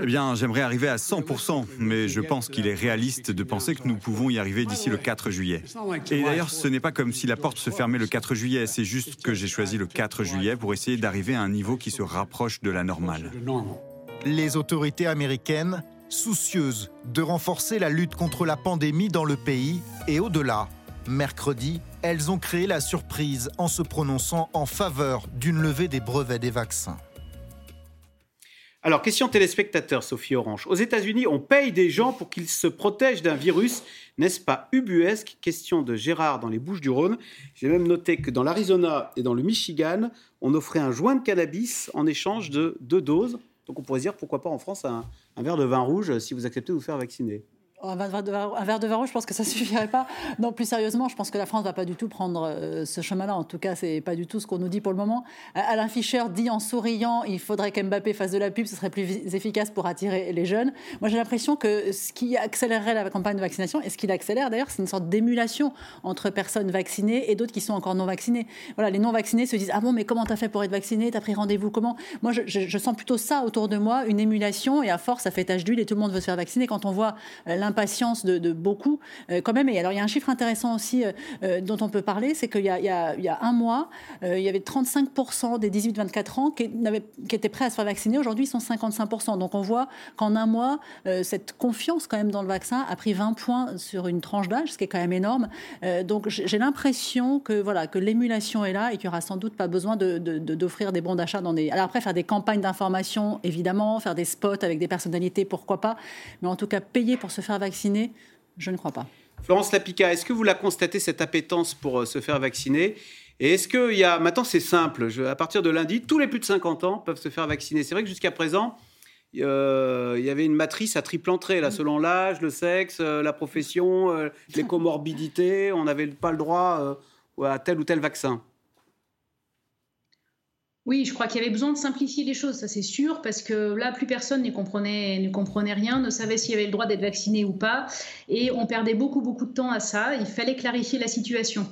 Eh bien, j'aimerais arriver à 100% mais je pense qu'il est réaliste de penser que nous pouvons y arriver d'ici le 4 juillet. Et d'ailleurs, ce n'est pas comme si la porte se fermait le 4 juillet, c'est juste que j'ai choisi le 4 juillet pour essayer d'arriver à un niveau qui se rapproche de la normale. Les autorités américaines, soucieuses de renforcer la lutte contre la pandémie dans le pays et au-delà, mercredi, elles ont créé la surprise en se prononçant en faveur d'une levée des brevets des vaccins. Alors, question téléspectateur, Sophie Orange. Aux États-Unis, on paye des gens pour qu'ils se protègent d'un virus. N'est-ce pas ubuesque? Question de Gérard dans les Bouches-du-Rhône. J'ai même noté que dans l'Arizona et dans le Michigan, on offrait un joint de cannabis en échange de deux doses. Donc, on pourrait dire pourquoi pas en France un, un verre de vin rouge si vous acceptez de vous faire vacciner. Un verre, de, vin rouge, je pense que ça suffirait pas. Non, plus sérieusement, je pense que la France va pas du tout prendre euh, ce chemin-là. En tout cas, c'est pas du tout ce qu'on nous dit pour le moment. Euh, Alain Fischer dit en souriant, il faudrait qu'Mbappé fasse de la pub, ce serait plus efficace pour attirer les jeunes. Moi, j'ai l'impression que ce qui accélérerait la campagne de vaccination, et ce qui l'accélère d'ailleurs, c'est une sorte d'émulation entre personnes vaccinées et d'autres qui sont encore non vaccinées. Voilà, les non vaccinés se disent ah bon, mais comment t'as fait pour être vacciné? T'as pris rendez-vous comment? Moi, je, sens plutôt ça autour de moi, une émulation, et à force, ça fait tache d'huile et tout le monde veut se faire vacciner. Quand on voit euh, l'impatience de, beaucoup, euh, quand même. Et alors, il y a un chiffre intéressant aussi euh, dont on peut parler, c'est qu'il y, y, y, a un mois, euh, il y avait 35% des 18-24 ans qui, étaient prêts à se faire vacciner. Aujourd'hui, ils sont 55%. Donc, on voit qu'en un mois, euh, cette confiance quand même dans le vaccin a pris 20 points sur une tranche d'âge, ce qui est quand même énorme. Euh, donc, j'ai l'impression que voilà que l'émulation est là et qu'il n'y aura sans doute pas besoin d'offrir de, de, des bons d'achat dans des. Alors après, faire des campagnes d'information, évidemment, faire des spots avec des personnalités, pourquoi pas. Mais en tout cas, payer pour se faire vacciner, je ne crois pas. Florence Lapica, est-ce que vous la constatez, cette appétence pour euh, se faire vacciner? Et est-ce qu'il y a. Maintenant, c'est simple. Je, à partir de lundi, tous les plus de 50 ans peuvent se faire vacciner. C'est vrai que jusqu'à présent, euh, il y avait une matrice à triple entrée, là, selon l'âge, le sexe, euh, la profession, euh, les comorbidités. On n'avait pas le droit à tel ou tel vaccin. Oui, je crois qu'il y avait besoin de simplifier les choses, ça c'est sûr, parce que là, plus personne ne comprenait, ne comprenait rien, ne savait s'il y avait le droit d'être vacciné ou pas, et on perdait beaucoup, beaucoup de temps à ça. Il fallait clarifier la situation.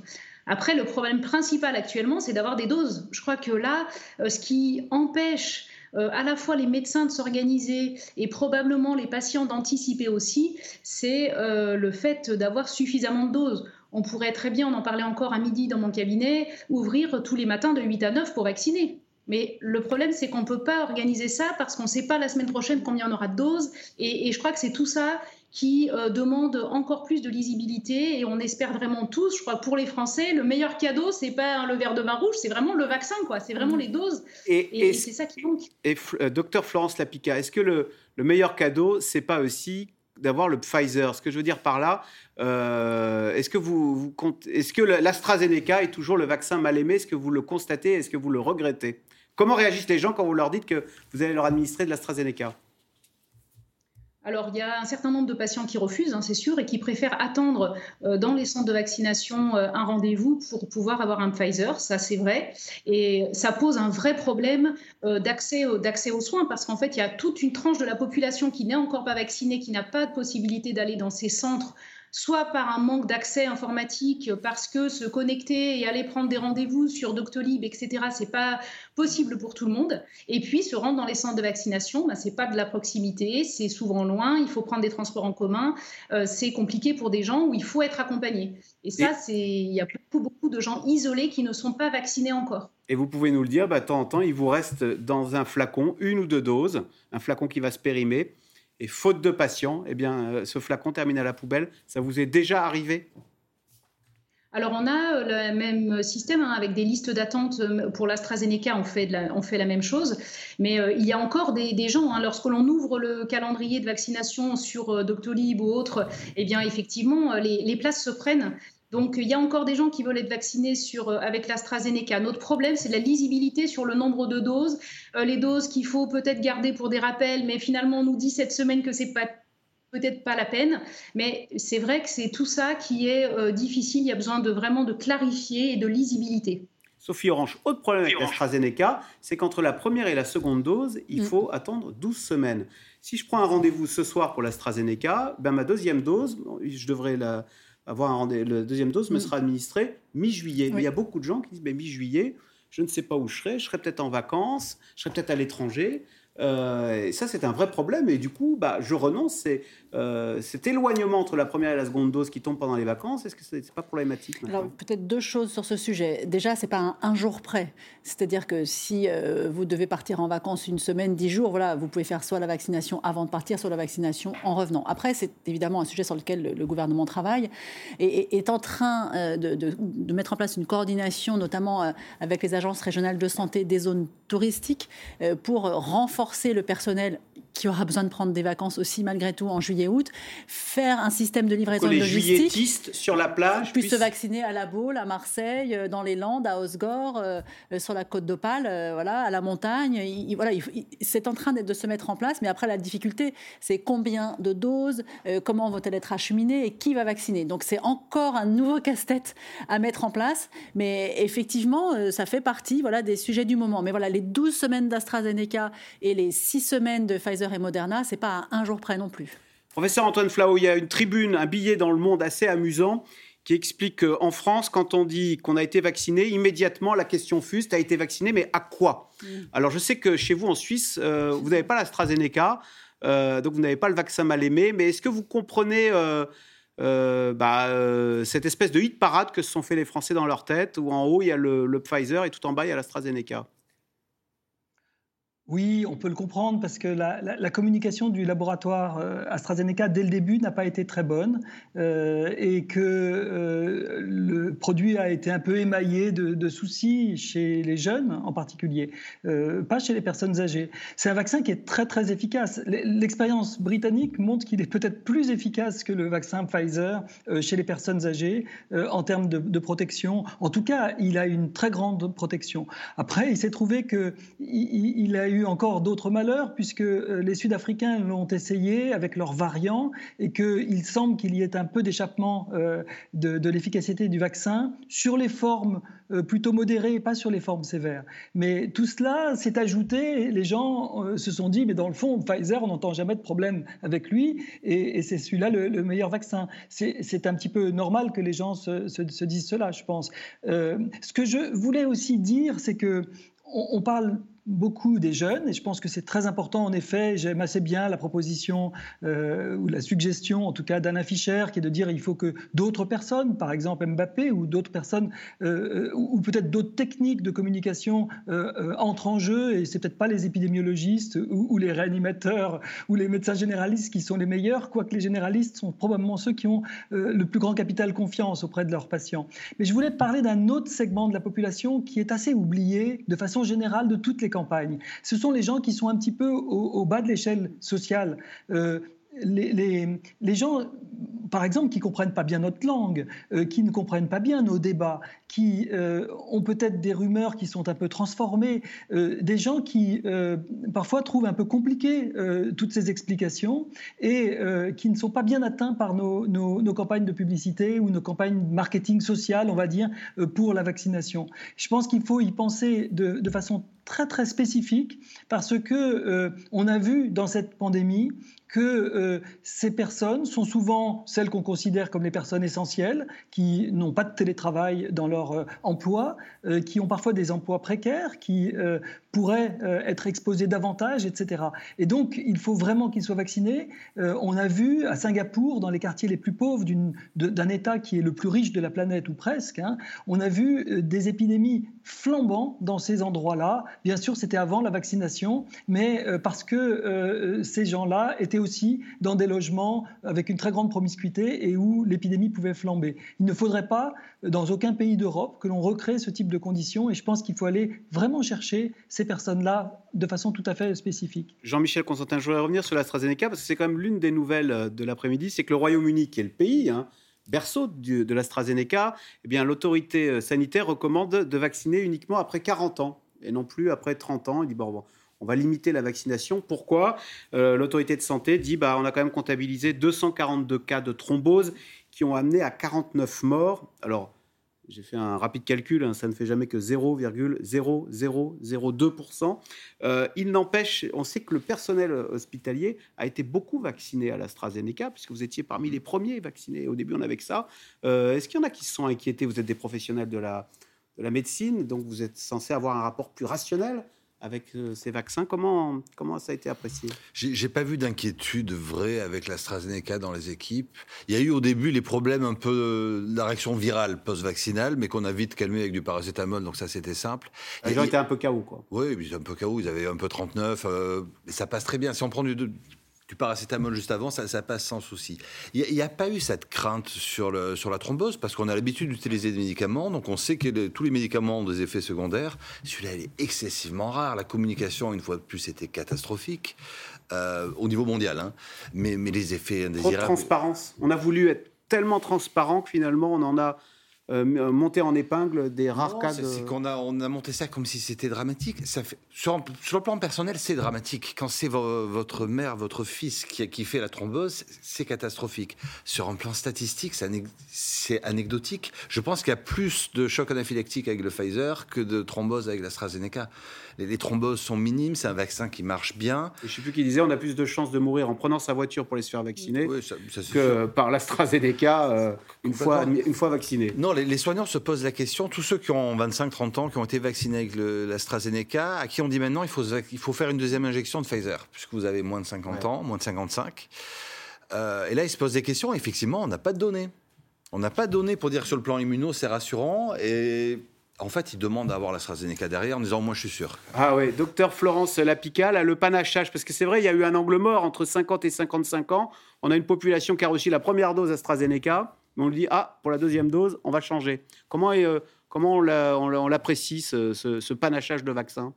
Après, le problème principal actuellement, c'est d'avoir des doses. Je crois que là, euh, ce qui empêche euh, à la fois les médecins de s'organiser et probablement les patients d'anticiper aussi, c'est euh, le fait d'avoir suffisamment de doses. On pourrait très bien, on en parlait encore à midi dans mon cabinet, ouvrir tous les matins de 8 à 9 pour vacciner. Mais le problème, c'est qu'on ne peut pas organiser ça parce qu'on ne sait pas la semaine prochaine combien on aura de doses. Et, et je crois que c'est tout ça qui euh, demande encore plus de lisibilité. Et on espère vraiment tous, je crois, pour les Français, le meilleur cadeau, c'est pas le verre de vin rouge, c'est vraiment le vaccin, quoi. C'est vraiment les doses. Et, et, et c'est ça qui manque. Et euh, docteur Florence Lapica, est-ce que le, le meilleur cadeau, c'est pas aussi d'avoir le Pfizer? Ce que je veux dire par là, euh, est-ce que vous, vous est-ce que l'AstraZeneca est toujours le vaccin mal aimé Est-ce que vous le constatez? Est-ce que vous le regrettez? Comment réagissent les gens quand vous leur dites que vous allez leur administrer de l'AstraZeneca? Alors, il y a un certain nombre de patients qui refusent, hein, c'est sûr, et qui préfèrent attendre euh, dans les centres de vaccination euh, un rendez-vous pour pouvoir avoir un Pfizer, ça c'est vrai. Et ça pose un vrai problème euh, d'accès aux soins, parce qu'en fait, il y a toute une tranche de la population qui n'est encore pas vaccinée, qui n'a pas de possibilité d'aller dans ces centres soit par un manque d'accès informatique, parce que se connecter et aller prendre des rendez-vous sur Doctolib, etc., c'est pas possible pour tout le monde. Et puis se rendre dans les centres de vaccination, bah, c'est pas de la proximité, c'est souvent loin, il faut prendre des transports en commun, euh, c'est compliqué pour des gens où il faut être accompagné. Et ça, c'est il y a beaucoup beaucoup de gens isolés qui ne sont pas vaccinés encore. Et vous pouvez nous le dire, bah, de temps en temps, il vous reste dans un flacon une ou deux doses, un flacon qui va se périmer. Et faute de patients, eh bien, euh, ce flacon termine à la poubelle. Ça vous est déjà arrivé? Alors, on a euh, le même système hein, avec des listes d'attente euh, pour l'AstraZeneca, on, fait la, on fait la même chose. Mais il y a encore des, gens, hein, lorsque l'on ouvre le calendrier de vaccination sur Doctolib ou autre, eh bien, effectivement, les places se prennent. Donc, il y a encore des gens qui veulent être vaccinés sur, euh, avec l'AstraZeneca. Notre problème, c'est la lisibilité sur le nombre de doses, euh, les doses qu'il faut peut-être garder pour des rappels, mais finalement, on nous dit cette semaine que c'est pas peut-être pas la peine, mais c'est vrai que c'est tout ça qui est euh, difficile. Il y a besoin de vraiment de clarifier et de lisibilité. Sophie Orange, autre problème avec l'AstraZeneca, c'est qu'entre la première et la seconde dose, il mm. faut attendre 12 semaines. Si je prends un rendez-vous ce soir pour l'AstraZeneca, ben ma deuxième dose, je devrais la, avoir un la deuxième dose me mm. sera administrée mi-juillet. Il y a beaucoup de gens qui disent mais mi-juillet, je ne sais pas où je serai, je serai peut-être en vacances, je serai peut-être à l'étranger. Euh, et ça, c'est un vrai problème. Et du coup, bah, je renonce. C'est euh, cet éloignement entre la première et la seconde dose qui tombe pendant les vacances. Est-ce que ce n'est pas problématique Alors, peut-être deux choses sur ce sujet. Déjà, ce n'est pas un, jour près. C'est-à-dire que si euh, vous devez partir en vacances une semaine, dix jours, voilà, vous pouvez faire soit la vaccination avant de partir, soit la vaccination en revenant. Après, c'est évidemment un sujet sur lequel le, gouvernement travaille et, est en train de, de, mettre en place une coordination, notamment avec les agences régionales de santé des zones touristiques, pour renforcer le personnel qui aura besoin de prendre des vacances aussi malgré tout en juillet-août, faire un système de livraison les logistique. sur la plage puissent se vacciner à La Baule, à Marseille, euh, dans les Landes, à Osgore, euh, euh, sur la côte d'Opale, voilà, à la montagne. voilà, c'est en train de se mettre en place, mais après la difficulté, c'est combien de doses, comment vont-elles être acheminées et qui va vacciner. Donc c'est encore un nouveau casse-tête à mettre en place, mais effectivement, ça fait partie voilà, des sujets du moment. Mais voilà, les 12 semaines d'AstraZeneca et les 6 semaines de Pfizer et Moderna, c'est pas à un jour près non plus. Professeur Antoine Flau, il y a une tribune, un billet dans le monde assez amusant qui explique qu'en France, quand on dit qu'on a été vacciné, immédiatement la question fuse, tu as été vacciné, mais à quoi? Mm. Alors je sais que chez vous en Suisse, euh, vous n'avez pas l'AstraZeneca, euh, donc vous n'avez pas le vaccin mal aimé, mais est-ce que vous comprenez euh, bah, cette espèce de hit parade que se sont fait les Français dans leur tête, où en haut il y a le, le Pfizer et tout en bas il y a l'AstraZeneca? Oui, on peut le comprendre parce que la, communication du laboratoire euh, AstraZeneca dès le début n'a pas été très bonne euh, et que euh, le produit a été un peu émaillé de, soucis chez les jeunes en particulier, pas chez les personnes âgées. C'est un vaccin qui est très très efficace. L'expérience britannique montre qu'il est peut-être plus efficace que le vaccin Pfizer chez les personnes âgées en termes de, protection. En tout cas, il a une très grande protection. Après, il s'est trouvé qu'il il a eu encore d'autres malheurs, puisque euh, les Sud-Africains l'ont essayé avec leurs variants, et qu'il semble qu'il y ait un peu d'échappement euh, de, l'efficacité du vaccin sur les formes euh, plutôt modérées, pas sur les formes sévères. Mais tout cela s'est ajouté, les gens se sont dit, mais dans le fond, Pfizer, on n'entend jamais de problème avec lui, et, c'est celui-là le, meilleur vaccin. C'est un petit peu normal que les gens se disent cela, je pense. ce que je voulais aussi dire, c'est que on parle beaucoup des jeunes, et je pense que c'est très important en effet. J'aime assez bien la proposition euh, ou la suggestion, en tout cas d'Anna Fischer, qui est de dire il faut que d'autres personnes, par exemple Mbappé ou d'autres personnes, euh, ou, peut-être d'autres techniques de communication euh, entrent en jeu, et c'est peut-être pas les épidémiologistes ou, les réanimateurs ou les médecins généralistes qui sont les meilleurs, quoique les généralistes sont probablement ceux qui ont le plus grand capital confiance auprès de leurs patients. Mais je voulais parler d'un autre segment de la population qui est assez oublié de façon générale de toutes les Ce sont les gens qui sont un petit peu au, bas de l'échelle sociale. Euh, les, gens, par exemple, qui comprennent pas bien notre langue, euh, qui ne comprennent pas bien nos débats, qui euh, ont peut-être des rumeurs qui sont un peu transformées, euh, des gens qui parfois trouvent un peu compliqué toutes ces explications et qui ne sont pas bien atteints par nos, nos, campagnes de publicité ou nos campagnes marketing social, on va dire, pour la vaccination. Je pense qu'il faut y penser de, de façon très très spécifique parce que on a vu dans cette pandémie que euh, ces personnes sont souvent celles qu'on considère comme les personnes essentielles, qui n'ont pas de télétravail dans leur euh, emploi, euh, qui ont parfois des emplois précaires, qui pourraient être exposées davantage, etc. Et donc, il faut vraiment qu'ils soient vaccinés. on a vu à Singapour, dans les quartiers les plus pauvres d'un État qui est le plus riche de la planète, ou presque, hein, on a vu des épidémies flambant dans ces endroits-là. Bien sûr, c'était avant la vaccination, mais parce que ces gens-là étaient aussi dans des logements avec une très grande promiscuité et où l'épidémie pouvait flamber. Il ne faudrait pas, dans aucun pays d'Europe, que l'on recrée ce type de conditions et je pense qu'il faut aller vraiment chercher ces personnes-là de façon tout à fait spécifique. Jean-Michel Constantin, je voudrais revenir sur l'AstraZeneca parce que c'est quand même l'une des nouvelles euh, de l'après-midi, c'est que le Royaume-Uni, qui est le pays, hein, berceau de l'AstraZeneca, eh l'autorité euh, sanitaire recommande de vacciner uniquement après 40 ans et non plus après 30 ans. Il dit bon, bon on va limiter la vaccination. Pourquoi? Euh, L'autorité de santé dit bah, on a quand même comptabilisé 242 cas de thrombose qui ont amené à 49 morts. Alors, j'ai fait un rapide calcul, hein, ça ne fait jamais que 0,0002%. Euh, il n'empêche, on sait que le personnel hospitalier a été beaucoup vacciné à l'AstraZeneca, puisque vous étiez parmi les premiers vaccinés. Au début, on avait ça. Euh, est-ce qu'il y en a qui se sont inquiétés? Vous êtes des professionnels de la, de la médecine, donc vous êtes censé avoir un rapport plus rationnel avec euh, ces vaccins. Comment, comment ça a été apprécié? J'ai pas vu d'inquiétude vraie avec l'AstraZeneca dans les équipes. Il y a eu au début les problèmes un peu de la réaction virale post-vaccinale, mais qu'on a vite calmé avec du paracétamol, donc ça c'était simple. Les gens étaient un peu KO, quoi. Oui, un peu KO, ils avaient un peu 39, euh, mais ça passe très bien. Si on prend du, du paracétamol juste avant, ça, passe sans souci. Il n'y a, pas eu cette crainte sur, le, sur la thrombose parce qu'on a l'habitude d'utiliser des médicaments, donc on sait que tous les médicaments ont des effets secondaires. Celui-là, il est excessivement rare. La communication, une fois de plus, était catastrophique euh, au niveau mondial. Hein. Mais, mais les effets indésirables. Trop de transparence. On a voulu être tellement transparent que finalement, on en a euh, euh, monter en épingle des rares cas de... C'est qu'on a, on a monté ça comme si c'était dramatique. Ça fait, sur, le plan personnel, c'est dramatique. Quand c'est votre mère, votre fils qui, qui fait la thrombose, c'est catastrophique. Sur un plan statistique, c'est anecdotique. Je pense qu'il y a plus de choc anaphylactique avec le Pfizer que de thrombose avec l'AstraZeneca les, thromboses sont minimes, c'est un vaccin qui marche bien. je ne sais plus qui disait, on a plus de chances de mourir en prenant sa voiture pour les se faire vacciner que par l'AstraZeneca euh, une, fois, une fois vacciné. Non, les, soignants se posent la question, tous ceux qui ont 25-30 ans, qui ont été vaccinés avec l'AstraZeneca, à qui on dit maintenant il faut, il faut faire une deuxième injection de Pfizer, puisque vous avez moins de 50 ans, moins de 55. Euh, et là, ils se posent des questions. Effectivement, on n'a pas de données. On n'a pas de données pour dire que sur le plan immuno, c'est rassurant. Et en fait, il demande d'avoir l'AstraZeneca derrière en disant Moi, je suis sûr. Ah oui, docteur Florence Lapical, le panachage, parce que c'est vrai, il y a eu un angle mort entre 50 et 55 ans. On a une population qui a reçu la première dose AstraZeneca, mais on lui dit Ah, pour la deuxième dose, on va changer. Comment, euh, comment on l'apprécie, ce, ce panachage de vaccins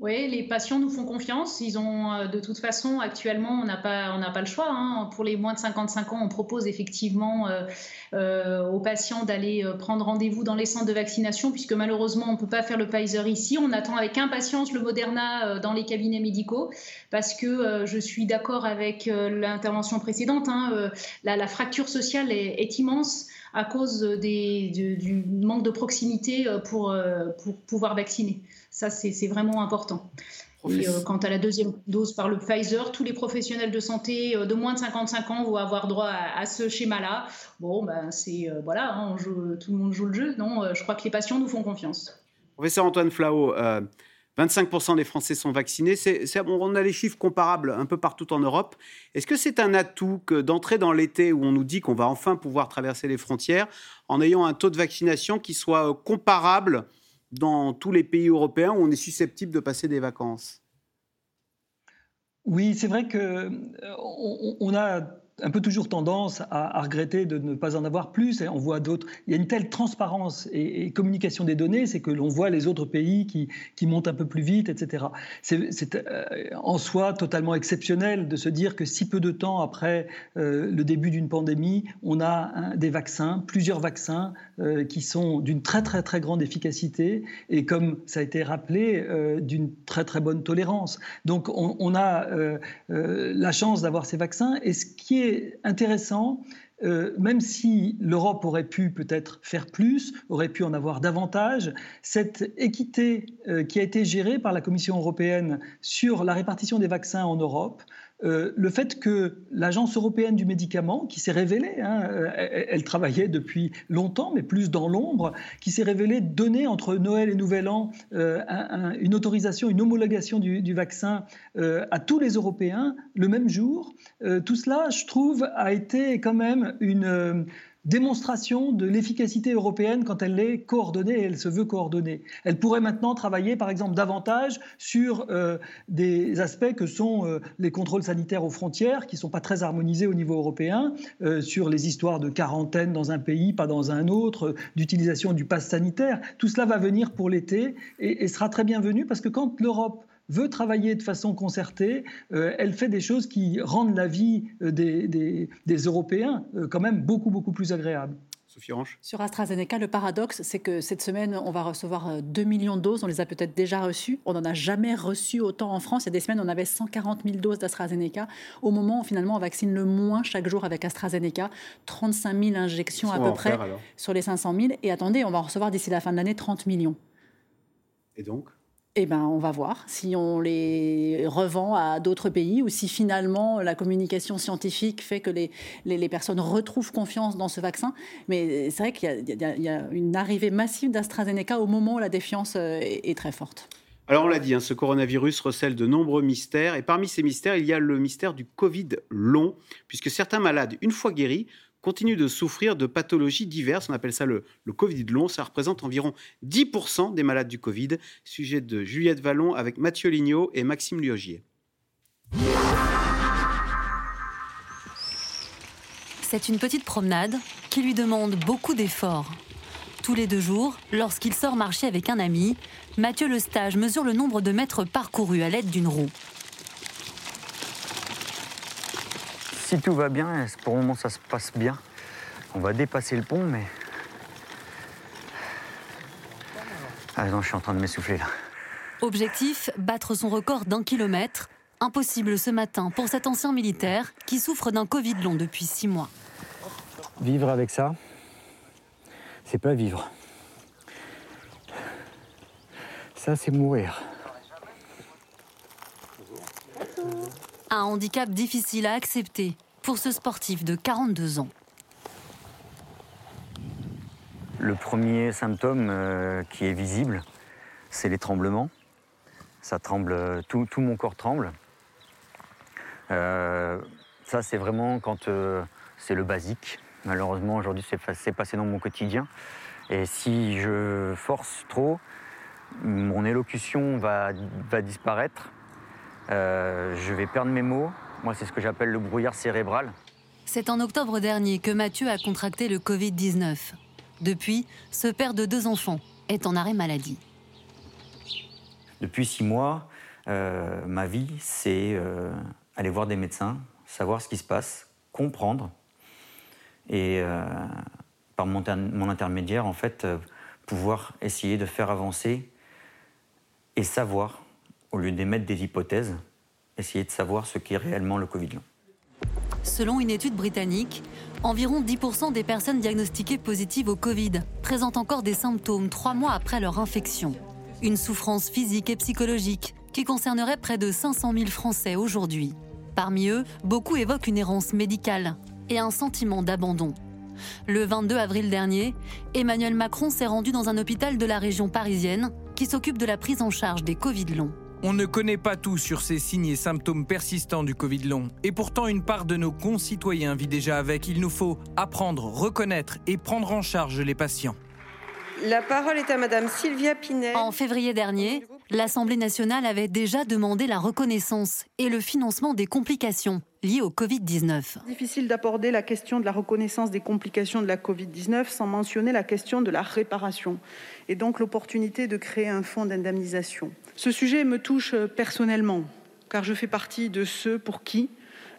oui, les patients nous font confiance. Ils ont, euh, de toute façon, actuellement, on n'a pas, on n'a pas le choix. Hein. Pour les moins de 55 ans, on propose effectivement euh, euh, aux patients d'aller prendre rendez-vous dans les centres de vaccination, puisque malheureusement, on ne peut pas faire le Pfizer ici. On attend avec impatience le Moderna dans les cabinets médicaux, parce que je suis d'accord avec l'intervention précédente. Hein, la, fracture sociale est, immense à cause des, du manque de proximité pour, pour pouvoir vacciner. Ça, c'est vraiment important. Et euh, quant à la deuxième dose par le Pfizer, tous les professionnels de santé euh, de moins de 55 ans vont avoir droit à, ce schéma-là. Bon, ben c'est euh, voilà, hein, tout le monde joue le jeu. Non, je crois que les patients nous font confiance. Professeur Antoine Flao, 25% des Français sont vaccinés. on a les chiffres comparables un peu partout en Europe. Est-ce que c'est un atout d'entrer dans l'été où on nous dit qu'on va enfin pouvoir traverser les frontières en ayant un taux de vaccination qui soit comparable dans tous les pays européens où on est susceptible de passer des vacances? Oui, c'est vrai que euh, a un peu toujours tendance à, regretter de ne pas en avoir plus. On voit d'autres. Il y a une telle transparence et, communication des données, c'est que l'on voit les autres pays qui, qui, montent un peu plus vite, etc. C'est euh, en soi totalement exceptionnel de se dire que si peu de temps après euh, le début d'une pandémie, on a des vaccins, plusieurs vaccins euh, qui sont d'une très très très grande efficacité et comme ça a été rappelé, d'une très très bonne tolérance. Donc on, on a la chance d'avoir ces vaccins et ce qui est intéressant, euh, même si l'Europe aurait pu peut-être faire plus, aurait pu en avoir davantage, cette équité euh, qui a été gérée par la Commission européenne sur la répartition des vaccins en Europe euh, le fait que l'Agence européenne du médicament, qui s'est révélée, hein, euh, elle, travaillait depuis longtemps, mais plus dans l'ombre, qui s'est révélée donner entre Noël et Nouvel An euh, une autorisation, une homologation du, du vaccin à tous les Européens le même jour, tout cela, je trouve, a été quand même une démonstration de l'efficacité européenne quand elle est coordonnée et elle se veut coordonnée. Elle pourrait maintenant travailler, par exemple, davantage sur euh, des aspects que sont euh, les contrôles sanitaires aux frontières, qui ne sont pas très harmonisés au niveau européen, euh, sur les histoires de quarantaine dans un pays, pas dans un autre, d'utilisation du pass sanitaire. Tout cela va venir pour l'été et, et sera très bienvenu parce que quand l'Europe veut travailler de façon concertée, euh, elle fait des choses qui rendent la vie euh, des, Européens euh, quand même beaucoup, beaucoup plus agréable. Sophie Ranch. Sur AstraZeneca, le paradoxe, c'est que cette semaine, on va recevoir 2 millions de doses. On les a peut-être déjà reçues. On n'en a jamais reçu autant en France. Il y a des semaines, on avait 140 000 doses d'AstraZeneca. Au moment où finalement on vaccine le moins chaque jour avec AstraZeneca, 35 000 injections à peu près sur les 500 000. Et attendez, on va en recevoir d'ici la fin de l'année 30 millions. Et donc? Eh ben, on va voir si on les revend à d'autres pays ou si finalement la communication scientifique fait que les, les, personnes retrouvent confiance dans ce vaccin. Mais c'est vrai qu'il y, a une arrivée massive d'AstraZeneca au moment où la défiance euh, est, très forte. Alors on l'a dit, hein, ce coronavirus recèle de nombreux mystères et parmi ces mystères, il y a le mystère du Covid long, puisque certains malades, une fois guéris, continuent de souffrir de pathologies diverses. On appelle ça le, Covid long. Ça représente environ 10% des malades du Covid. Sujet de Juliette Vallon avec Mathieu Lignot et Maxime Liogier. C'est une petite promenade qui lui demande beaucoup d'efforts. Tous les deux jours, lorsqu'il sort marcher avec un ami, Mathieu Lestage mesure le nombre de mètres parcourus à l'aide d'une roue. Si tout va bien, pour le moment ça se passe bien. On va dépasser le pont, mais. Ah non, je suis en train de m'essouffler là. Objectif battre son record d'un kilomètre. Impossible ce matin pour cet ancien militaire qui souffre d'un Covid long depuis six mois. Vivre avec ça, c'est pas vivre. Ça, c'est mourir. Un handicap difficile à accepter pour ce sportif de 42 ans. Le premier symptôme euh, qui est visible, c'est les tremblements. Ça tremble, tout, mon corps tremble. Euh, ça, c'est vraiment quand euh, c'est le basique. Malheureusement, aujourd'hui, c'est passé dans mon quotidien. Et si je force trop, mon élocution va, va disparaître. Euh, je vais perdre mes mots. Moi, c'est ce que j'appelle le brouillard cérébral. C'est en octobre dernier que Mathieu a contracté le Covid-19. Depuis, ce père de deux enfants est en arrêt maladie. Depuis six mois, euh, ma vie, c'est euh, aller voir des médecins, savoir ce qui se passe, comprendre, et par mon, mon, intermédiaire, en fait, pouvoir essayer de faire avancer et savoir au lieu d'émettre des hypothèses, essayer de savoir ce qu'est réellement le Covid long. Selon une étude britannique, environ 10% des personnes diagnostiquées positives au Covid présentent encore des symptômes trois mois après leur infection. Une souffrance physique et psychologique qui concernerait près de 500 000 Français aujourd'hui. Parmi eux, beaucoup évoquent une errance médicale et un sentiment d'abandon. Le 22 avril dernier, Emmanuel Macron s'est rendu dans un hôpital de la région parisienne qui s'occupe de la prise en charge des Covid longs. On ne connaît pas tout sur ces signes et symptômes persistants du Covid long, et pourtant une part de nos concitoyens vit déjà avec. Il nous faut apprendre, reconnaître et prendre en charge les patients. La parole est à Madame Sylvia Pinet. En février dernier, l'Assemblée nationale avait déjà demandé la reconnaissance et le financement des complications liées au Covid-19. Difficile d'aborder la question de la reconnaissance des complications de la Covid-19 sans mentionner la question de la réparation et donc l'opportunité de créer un fonds d'indemnisation. Ce sujet me touche personnellement, car je fais partie de ceux pour qui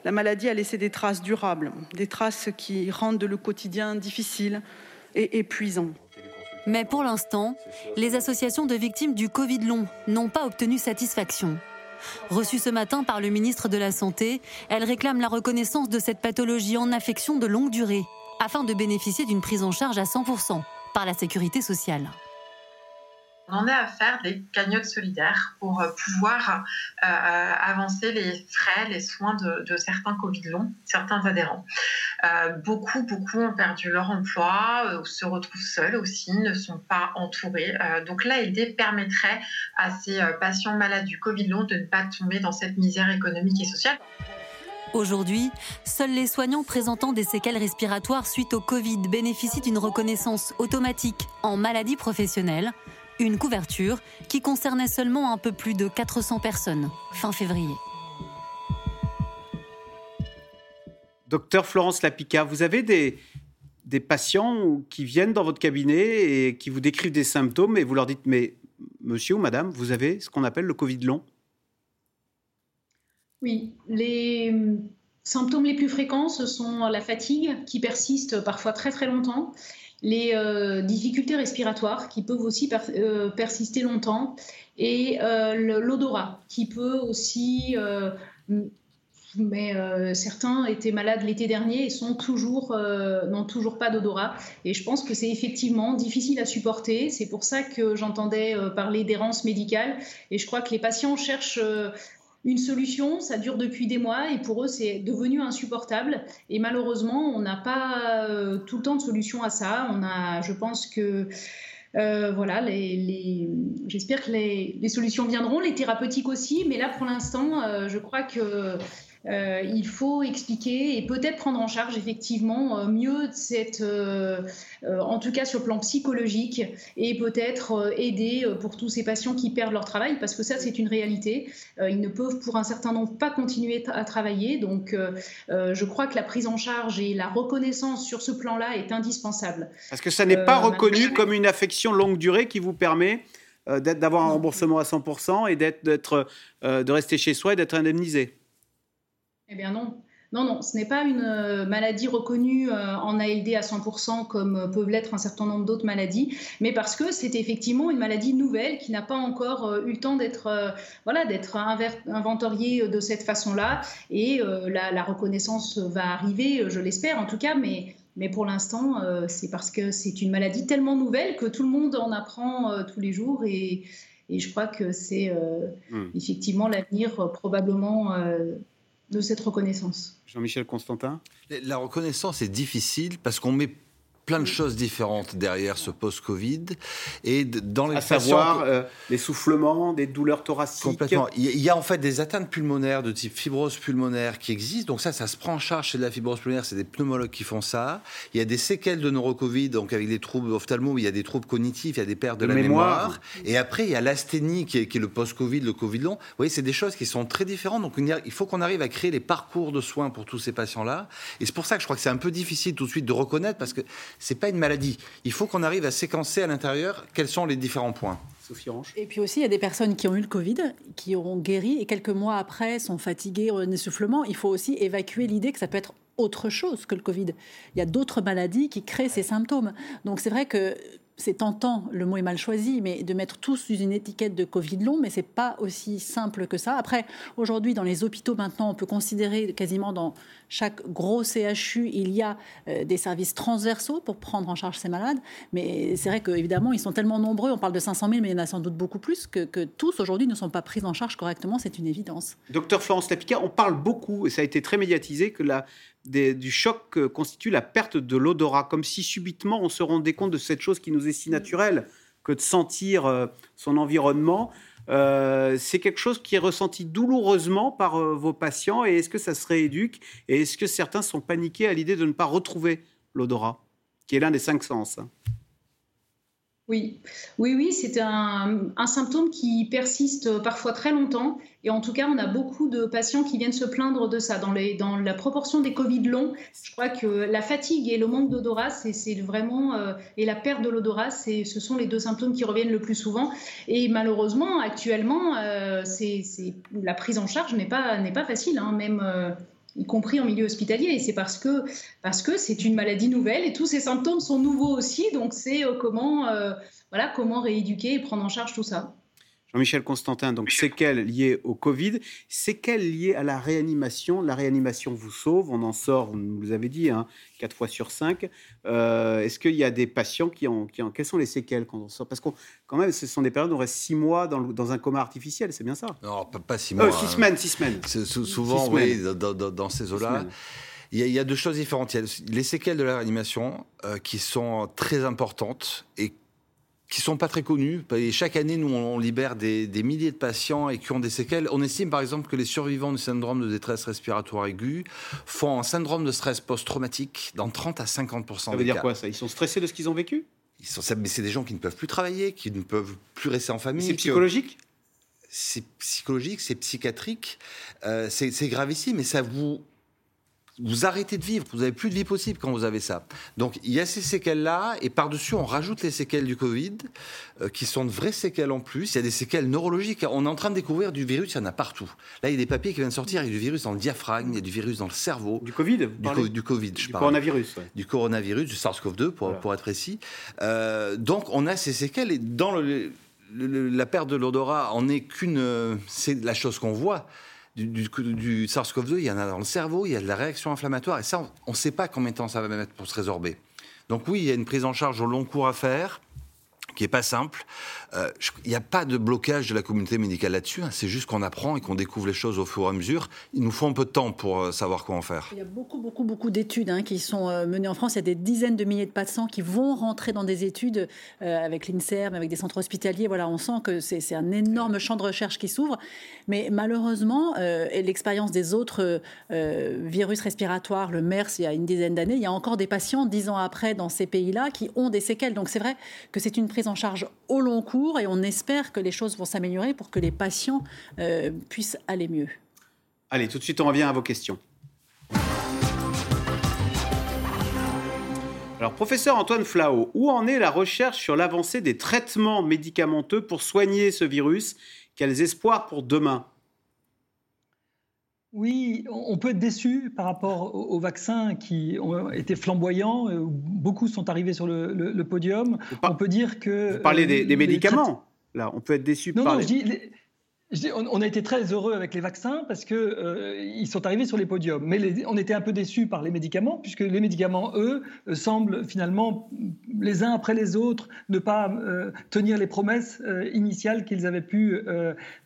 la maladie a laissé des traces durables, des traces qui rendent le quotidien difficile et épuisant. Mais pour l'instant, les associations de victimes du Covid long n'ont pas obtenu satisfaction. Reçue ce matin par le ministre de la Santé, elles réclament la reconnaissance de cette pathologie en affection de longue durée, afin de bénéficier d'une prise en charge à 100% par la sécurité sociale. On en est à faire des cagnottes solidaires pour euh, pouvoir euh, avancer les frais, les soins de, certains Covid longs, certains adhérents. Euh, beaucoup, beaucoup ont perdu leur emploi, ou se retrouvent seuls aussi, ne sont pas entourés. donc l'ALD permettrait à ces patients malades du Covid long de ne pas tomber dans cette misère économique et sociale. Aujourd'hui, seuls les soignants présentant des séquelles respiratoires suite au Covid bénéficient d'une reconnaissance automatique en maladie professionnelle une couverture qui concernait seulement un peu plus de 400 personnes fin février. Docteur Florence Lapica, vous avez des, des patients qui viennent dans votre cabinet et qui vous décrivent des symptômes et vous leur dites mais monsieur ou madame, vous avez ce qu'on appelle le Covid long? Oui, les hum, symptômes les plus fréquents, ce sont la fatigue qui persiste parfois très très longtemps, les euh, difficultés respiratoires qui peuvent aussi euh, persister longtemps et euh, l'odorat qui peut aussi mais certains étaient malades l'été dernier et sont toujours n'ont toujours pas d'odorat. Et je pense que c'est effectivement difficile à supporter. C'est pour ça que j'entendais parler d'errance médicale. Et je crois que les patients cherchent une solution, ça dure depuis des mois et pour eux c'est devenu insupportable. Et malheureusement, on n'a pas euh, tout le temps de solution à ça. On a, je pense que euh, voilà, j'espère que les, les, solutions viendront, les thérapeutiques aussi, mais là pour l'instant, euh, je crois que euh, il faut expliquer et peut-être prendre en charge effectivement euh, mieux cette, euh, en tout cas sur le plan psychologique, et peut-être aider pour tous ces patients qui perdent leur travail, parce que ça c'est une réalité. ils ne peuvent pour un certain nombre pas continuer à travailler. Donc je crois que la prise en charge et la reconnaissance sur ce plan-là est indispensable. Parce que ça n'est pas reconnu comme une affection longue durée qui vous permet d'avoir un remboursement à 100% et d'être, de rester chez soi et d'être indemnisé. Eh bien non. Non, non, ce n'est pas une euh, maladie reconnue euh, en ALD à 100% comme euh, peuvent l'être un certain nombre d'autres maladies, mais parce que c'est effectivement une maladie nouvelle qui n'a pas encore eu le temps d'être voilà, d'être inventoriée de cette façon-là. Et la, reconnaissance va arriver, je l'espère en tout cas, mais, mais pour l'instant, c'est parce que c'est une maladie tellement nouvelle que tout le monde en apprend tous les jours et, et je crois que c'est hmm. effectivement l'avenir probablement de cette reconnaissance. Jean-Michel Constantin? La reconnaissance est difficile parce qu'on met plein de choses différentes derrière ce post-Covid. Et dans les à savoir euh, l'essoufflement, des douleurs thoraciques. Complètement. Il y a en fait des atteintes pulmonaires de type fibrose pulmonaire qui existent. Donc ça, ça se prend en charge chez la fibrose pulmonaire. C'est des pneumologues qui font ça. Il y a des séquelles de neurocovid, donc avec des troubles ophtalmo, il y a des troubles cognitifs, il y a des pertes de, la mémoire. Et après, il y a l'asthénie qui est, le post-Covid, le Covid long. Vous voyez, c'est des choses qui sont très différentes. Donc il faut qu'on arrive à créer les parcours de soins pour tous ces patients-là. Et c'est pour ça que je crois que c'est un peu difficile tout de suite de reconnaître parce que c'est pas une maladie. Il faut qu'on arrive à séquencer à l'intérieur quels sont les différents points. Sophie Et puis aussi, il y a des personnes qui ont eu le Covid, qui auront guéri et quelques mois après sont fatiguées, ont un essoufflement. Il faut aussi évacuer l'idée que ça peut être autre chose que le Covid. Il y a d'autres maladies qui créent ces symptômes. Donc c'est vrai que c'est tentant, le mot est mal choisi, mais de mettre tous sous une étiquette de Covid long, mais c'est pas aussi simple que ça. Après, aujourd'hui, dans les hôpitaux, maintenant, on peut considérer quasiment dans chaque gros CHU, il y a euh, des services transversaux pour prendre en charge ces malades. Mais c'est vrai qu'évidemment, ils sont tellement nombreux, on parle de 500 000, mais il y en a sans doute beaucoup plus, que, que tous aujourd'hui ne sont pas pris en charge correctement, c'est une évidence. Docteur Florence Lapica, on parle beaucoup, et ça a été très médiatisé, que la du choc constitue la perte de l'odorat, comme si subitement on se rendait compte de cette chose qui nous est si naturelle que de sentir euh, son environnement. Euh, c'est quelque chose qui est ressenti douloureusement par euh, vos patients et est-ce que ça se rééduque et est-ce que certains sont paniqués à l'idée de ne pas retrouver l'odorat, qui est l'un des cinq sens hein? Oui, oui, oui, c'est un, symptôme qui persiste parfois très longtemps. Et en tout cas, on a beaucoup de patients qui viennent se plaindre de ça. Dans, la proportion des Covid longs, je crois que la fatigue et le manque d'odorat, c'est vraiment, euh, et la perte de l'odorat, ce sont les deux symptômes qui reviennent le plus souvent. Et malheureusement, actuellement, euh, la prise en charge n'est pas, pas facile. Hein, même. Euh, y compris en milieu hospitalier. Et c'est parce que parce que c'est une maladie nouvelle et tous ces symptômes sont nouveaux aussi. Donc c'est euh, comment euh, voilà comment rééduquer et prendre en charge tout ça. Jean-Michel Constantin, donc séquelles liées au Covid, séquelles liées à la réanimation. La réanimation vous sauve, on en sort, vous l'avez dit, hein, 4 fois sur 5. Euh, est-ce qu'il y a des patients qui ont, qui ont, Quelles sont les séquelles quand on sort? Parce que quand même, ce sont des périodes où on reste 6 mois dans, dans, un coma artificiel, c'est bien ça? Non, pas 6 mois. 6 euh, semaines, 6 semaines. Souvent, six oui, dans, dans, ces eaux-là. Il y, a, deux choses différentes. Il y a les séquelles de la réanimation euh, qui sont très importantes et qui sont pas très connus. Et chaque année, nous, on libère des, milliers de patients et qui ont des séquelles. On estime, par exemple, que les survivants du syndrome de détresse respiratoire aiguë font un syndrome de stress post-traumatique dans 30 à 50 des cas. Ça veut dire quoi, ça? Ils sont stressés de ce qu'ils ont vécu? Ils sont, Mais c'est des gens qui ne peuvent plus travailler, qui ne peuvent plus rester en famille. C'est psychologique? C'est psychologique, c'est psychiatrique. Euh, c'est gravissime, mais ça vous vous arrêtez de vivre, vous n'avez plus de vie possible quand vous avez ça. Donc il y a ces séquelles-là, et par-dessus on rajoute les séquelles du Covid, euh, qui sont de vraies séquelles en plus. Il y a des séquelles neurologiques. On est en train de découvrir du virus, il y en a partout. Là, il y a des papiers qui viennent de sortir, il y a du virus dans le diaphragme, il y a du virus dans le cerveau. Du Covid Du, du Covid, je du parle. coronavirus. Du coronavirus, du SARS-CoV-2, pour, pour, être précis. Euh, donc on a ces séquelles, et dans le, la perte de l'odorat en est qu'une... C'est la chose qu'on voit du, SARS-CoV-2, il y en a dans le cerveau, il y a de la réaction inflammatoire, et ça, on ne sait pas combien de temps ça va mettre pour se résorber. Donc oui, il y a une prise en charge au long cours à faire qui est pas simple. Euh, il n'y a pas de blocage de la communauté médicale là-dessus. Hein. C'est juste qu'on apprend et qu'on découvre les choses au fur et à mesure. Il nous faut un peu de temps pour euh, savoir quoi en faire. Il y a beaucoup, beaucoup, beaucoup d'études hein, qui sont euh, menées en France. Il y a des dizaines de milliers de patients qui vont rentrer dans des études avec l'INSERM, avec des centres hospitaliers. Voilà, on sent que c'est un énorme champ de recherche qui s'ouvre. Mais malheureusement, l'expérience des autres virus respiratoires, le MERS, il y a une dizaine d'années, il y a encore des patients, dix ans après, dans ces pays-là, qui ont des séquelles. Donc c'est vrai que c'est une prise en charge au long cours et on espère que les choses vont s'améliorer pour que les patients euh, puissent aller mieux. Allez, tout de suite, on revient à vos questions. Alors, professeur Antoine Flao, où en est la recherche sur l'avancée des traitements médicamenteux pour soigner ce virus? Quels espoirs pour demain? Oui, on peut être déçu par rapport aux vaccins qui ont été flamboyants. Euh, beaucoup sont arrivés sur le, podium. On peut dire que. Vous parlez des, euh, médicaments Là, on peut être déçu par non, je dis, on a été très heureux avec les vaccins parce qu'ils euh, sont arrivés sur les podiums. Mais on était un peu déçus par les médicaments, puisque les médicaments, eux, euh, semblent finalement, les uns après les autres, ne pas euh, tenir les promesses initiales qu'ils avaient pu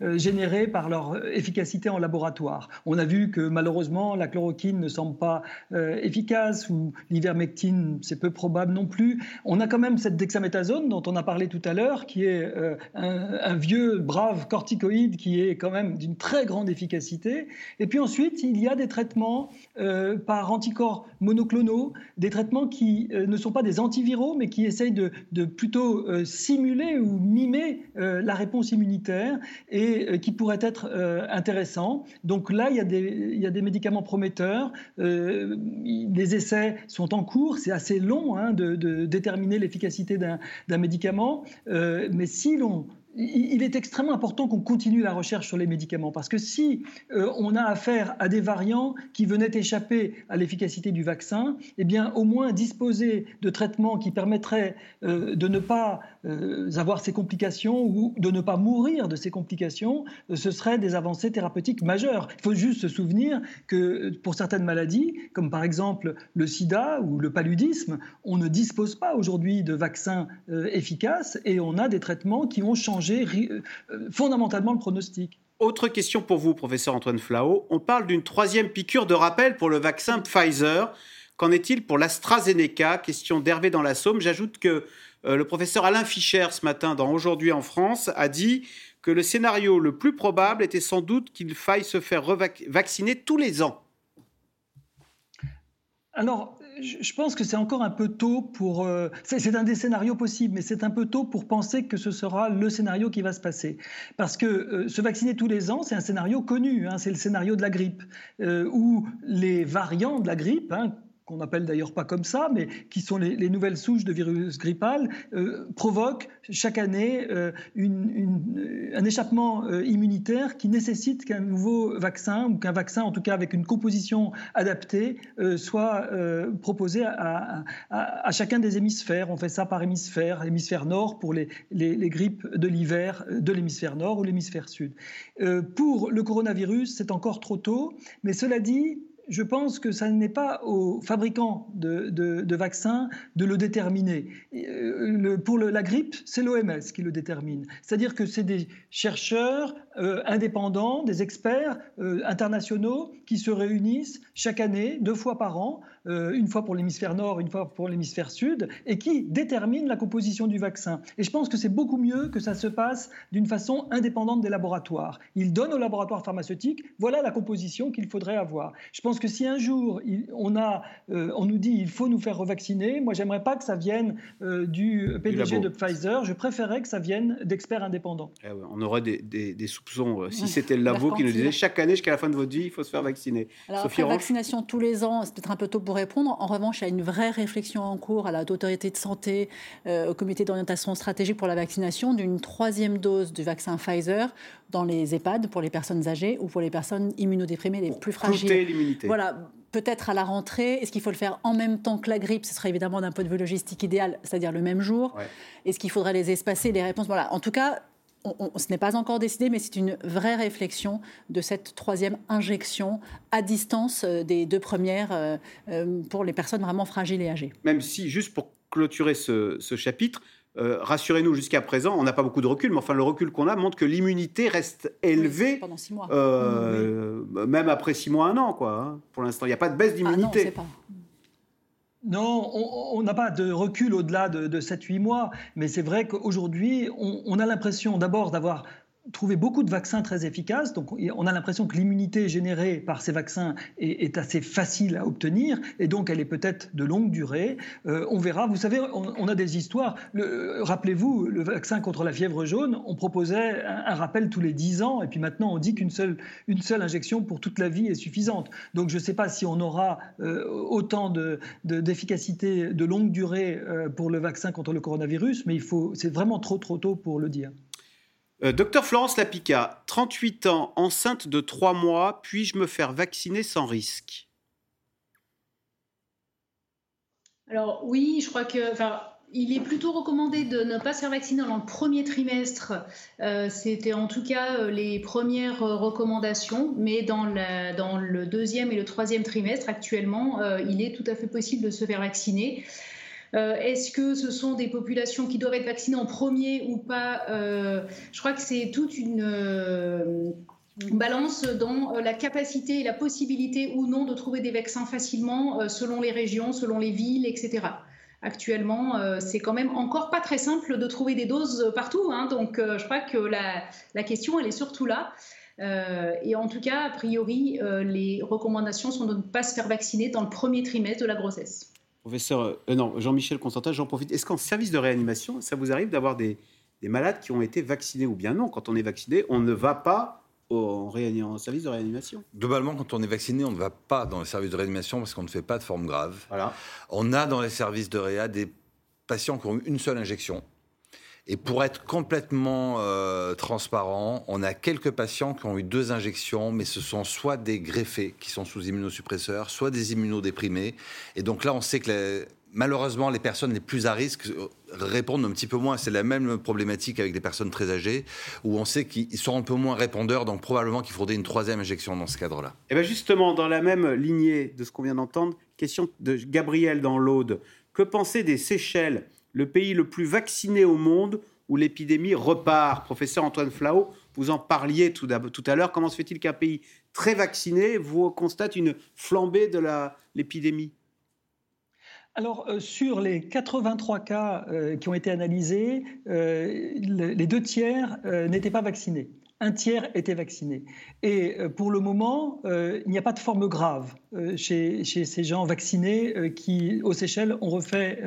générer par leur efficacité en laboratoire. On a vu que malheureusement, la chloroquine ne semble pas efficace, ou l'ivermectine, c'est peu probable non plus. On a quand même cette dexaméthasone dont on a parlé tout à l'heure, qui est un, un vieux, brave corticoïde qui est quand même d'une très grande efficacité. Et puis ensuite, il y a des traitements euh, par anticorps monoclonaux, des traitements qui euh, ne sont pas des antiviraux, mais qui essayent de, plutôt euh, simuler ou mimer la réponse immunitaire et qui pourraient être intéressants. Donc là, il y, a des, il y, a des, médicaments prometteurs. les essais sont en cours. C'est assez long hein, de, de, déterminer l'efficacité d'un médicament. mais si l'on il est extrêmement important qu'on continue la recherche sur les médicaments parce que si euh, on a affaire à des variants qui venaient échapper à l'efficacité du vaccin, eh bien au moins disposer de traitements qui permettraient euh, de ne pas euh, avoir ces complications ou de ne pas mourir de ces complications, ce serait des avancées thérapeutiques majeures. Il faut juste se souvenir que pour certaines maladies, comme par exemple le sida ou le paludisme, on ne dispose pas aujourd'hui de vaccins efficaces et on a des traitements qui ont changé euh, fondamentalement le pronostic. Autre question pour vous, professeur Antoine Flao. On parle d'une troisième piqûre de rappel pour le vaccin Pfizer. Qu'en est-il pour l'AstraZeneca? Question d'Hervé dans la Somme. J'ajoute que euh, le professeur Alain Fischer, ce matin, dans Aujourd'hui en France, a dit que le scénario le plus probable était sans doute qu'il faille se faire vacciner tous les ans. Alors, je pense que c'est encore un peu tôt pour. Euh, c'est un des scénarios possibles, mais c'est un peu tôt pour penser que ce sera le scénario qui va se passer. Parce que euh, se vacciner tous les ans, c'est un scénario connu. Hein, c'est le scénario de la grippe, euh, où les variants de la grippe, hein, qu'on n'appelle d'ailleurs pas comme ça, mais qui sont les, nouvelles souches de virus grippal, euh, provoquent chaque année euh, un échappement euh, immunitaire qui nécessite qu'un nouveau vaccin, ou qu'un vaccin en tout cas avec une composition adaptée, soit proposé à, chacun des hémisphères. On fait ça par hémisphère, hémisphère nord pour les, les grippes de l'hiver de l'hémisphère nord ou l'hémisphère sud. pour le coronavirus, c'est encore trop tôt, mais cela dit, je pense que ça n'est pas aux fabricants de, vaccins de le déterminer. Euh, pour la grippe, c'est l'OMS qui le détermine. C'est-à-dire que c'est des chercheurs euh, indépendants, des experts euh, internationaux qui se réunissent chaque année, deux fois par an, une fois pour l'hémisphère nord, une fois pour l'hémisphère sud, et qui déterminent la composition du vaccin. Et je pense que c'est beaucoup mieux que ça se passe d'une façon indépendante des laboratoires. Ils donnent aux laboratoires pharmaceutiques, voilà la composition qu'il faudrait avoir. Je pense que si un jour on, a, euh, on nous dit il faut nous faire revacciner, moi j'aimerais pas que ça vienne euh, du PDG de Pfizer, je préférerais que ça vienne d'experts indépendants. Eh on aurait des, soupçons euh, si c'était le labo qui nous disait chaque année jusqu'à la fin de votre vie il faut se faire vacciner. Alors la vaccination tous les ans, c'est peut-être un peu tôt pour répondre. En revanche, il y a une vraie réflexion en cours à la autorité de santé, au comité d'orientation stratégique pour la vaccination d'une troisième dose du vaccin Pfizer dans les EHPAD pour les personnes âgées ou pour les personnes immunodéprimées les plus fragiles. l'immunité. Voilà, peut-être à la rentrée. Est-ce qu'il faut le faire en même temps que la grippe? Ce serait évidemment d'un point de vue logistique idéal, c'est-à-dire le même jour. Est-ce qu'il faudrait les espacer Les réponses, voilà. En tout cas, ce n'est pas encore décidé, mais c'est une vraie réflexion de cette troisième injection à distance euh, des deux premières euh, euh, pour les personnes vraiment fragiles et âgées. Même si, juste pour clôturer ce, ce chapitre, euh, rassurez-nous, jusqu'à présent, on n'a pas beaucoup de recul, mais enfin, le recul qu'on a montre que l'immunité reste élevée. pendant six mois. Euh, même après six mois, un an, quoi. Hein. Pour l'instant, il n'y a pas de baisse d'immunité. Ah non, on n'a pas de recul au-delà de, de 7-8 mois, mais c'est vrai qu'aujourd'hui, on, a l'impression d'abord d'avoir trouver beaucoup de vaccins très efficaces. Donc, on a l'impression que l'immunité générée par ces vaccins est, assez facile à obtenir et donc elle est peut-être de longue durée. Euh, on verra. Vous savez, on, a des histoires. Rappelez-vous, le vaccin contre la fièvre jaune, on proposait un, rappel tous les 10 ans et puis maintenant on dit qu'une seule, une seule injection pour toute la vie est suffisante. Donc, je ne sais pas si on aura euh, autant d'efficacité de, de, longue durée euh, pour le vaccin contre le coronavirus, mais c'est vraiment trop trop tôt pour le dire. Euh, docteur Florence Lapica, 38 ans, enceinte de 3 mois, puis-je me faire vacciner sans risque? Alors oui, je crois que... Il est plutôt recommandé de ne pas se faire vacciner dans le premier trimestre. Euh, c'était en tout cas euh, les premières recommandations, mais dans, le deuxième et le troisième trimestre, actuellement, il est tout à fait possible de se faire vacciner. Euh, est-ce que ce sont des populations qui doivent être vaccinées en premier ou pas euh, Je crois que c'est toute une euh, balance dans la capacité et la possibilité ou non de trouver des vaccins facilement selon les régions, selon les villes, etc. Actuellement, c'est quand même encore pas très simple de trouver des doses partout. Hein. donc, je crois que la, la, question, elle est surtout là. et en tout cas, a priori, les recommandations sont de ne pas se faire vacciner dans le premier trimestre de la grossesse. Professeur, euh, euh, non, Jean-Michel Constantin, j'en profite. Est-ce qu'en service de réanimation, ça vous arrive d'avoir des, malades qui ont été vaccinés ou bien non? Quand on est vacciné, on ne va pas en, en, service de réanimation Globalement, quand on est vacciné, on ne va pas dans le service de réanimation parce qu'on ne fait pas de forme grave. Voilà. On a dans les services de réa des patients qui ont eu une seule injection et pour être complètement euh, transparent, on a quelques patients qui ont eu deux injections, mais ce sont soit des greffés qui sont sous immunosuppresseurs, soit des immunodéprimés. Et donc là, on sait que malheureusement, les personnes les plus à risque euh, répondent un petit peu moins. C'est la même problématique avec les personnes très âgées, où on sait qu'ils sont un peu moins répondeurs, donc probablement qu'il faudrait une troisième injection dans ce cadre-là. Et eh bien justement, dans la même lignée de ce qu'on vient d'entendre, question de Gabriel dans l'Aude. Que penser des Seychelles le pays le plus vacciné au monde où l'épidémie repart. Professeur Antoine Flao, vous en parliez tout, à l'heure. Comment se fait-il qu'un pays très vacciné vous constate une flambée de l'épidémie? Alors, euh, sur les 83 cas euh, qui ont été analysés, euh, les deux tiers n'étaient pas vaccinés un tiers étaient vaccinés. Et euh, pour le moment, euh, il n'y a pas de forme grave euh, chez, ces gens vaccinés qui, aux Seychelles, ont refait,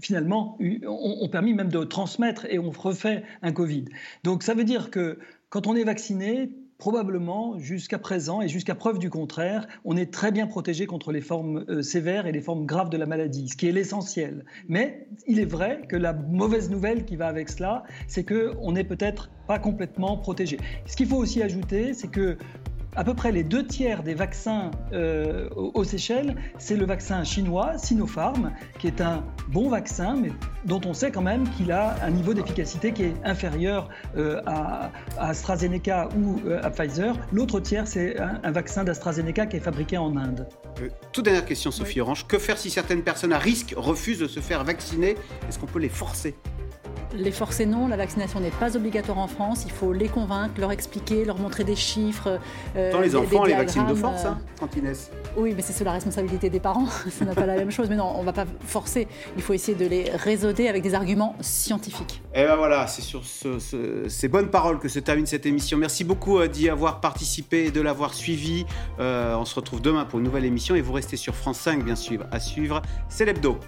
finalement, ont, permis même de transmettre et ont refait un Covid. Donc ça veut dire que quand on est vacciné, probablement, jusqu'à présent et jusqu'à preuve du contraire, on est très bien protégé contre les formes euh, sévères et les formes graves de la maladie, ce qui est l'essentiel. Mais il est vrai que la mauvaise nouvelle qui va avec cela, c'est qu'on n'est peut-être pas complètement protégé. Ce qu'il faut aussi ajouter, c'est que à peu près les deux tiers des vaccins euh, aux Seychelles, c'est le vaccin chinois Sinopharm, qui est un bon vaccin, mais dont on sait quand même qu'il a un niveau d'efficacité qui est inférieur euh, à, AstraZeneca ou euh, à Pfizer. L'autre tiers, c'est un, vaccin d'AstraZeneca qui est fabriqué en Inde. toute dernière question, Sophie Orange. Que faire si certaines personnes à risque refusent de se faire vacciner? Est-ce qu'on peut les forcer? Les forcer non, la vaccination n'est pas obligatoire en France. Il faut les convaincre, leur expliquer, leur montrer des chiffres. Euh, Dans les enfants, les vaccins de force, hein, quand ils naissent. Oui, mais c'est sous la responsabilité des parents. Ça n'a pas la même chose. Mais non, on ne va pas forcer. Il faut essayer de les réseauder avec des arguments scientifiques. Et ben voilà, c'est sur ces bonnes paroles que se termine cette émission. Merci beaucoup euh, d'y avoir participé et de l'avoir suivi. Euh, on se retrouve demain pour une nouvelle émission et vous restez sur France 5, bien sûr, à suivre. C'est l'hebdo.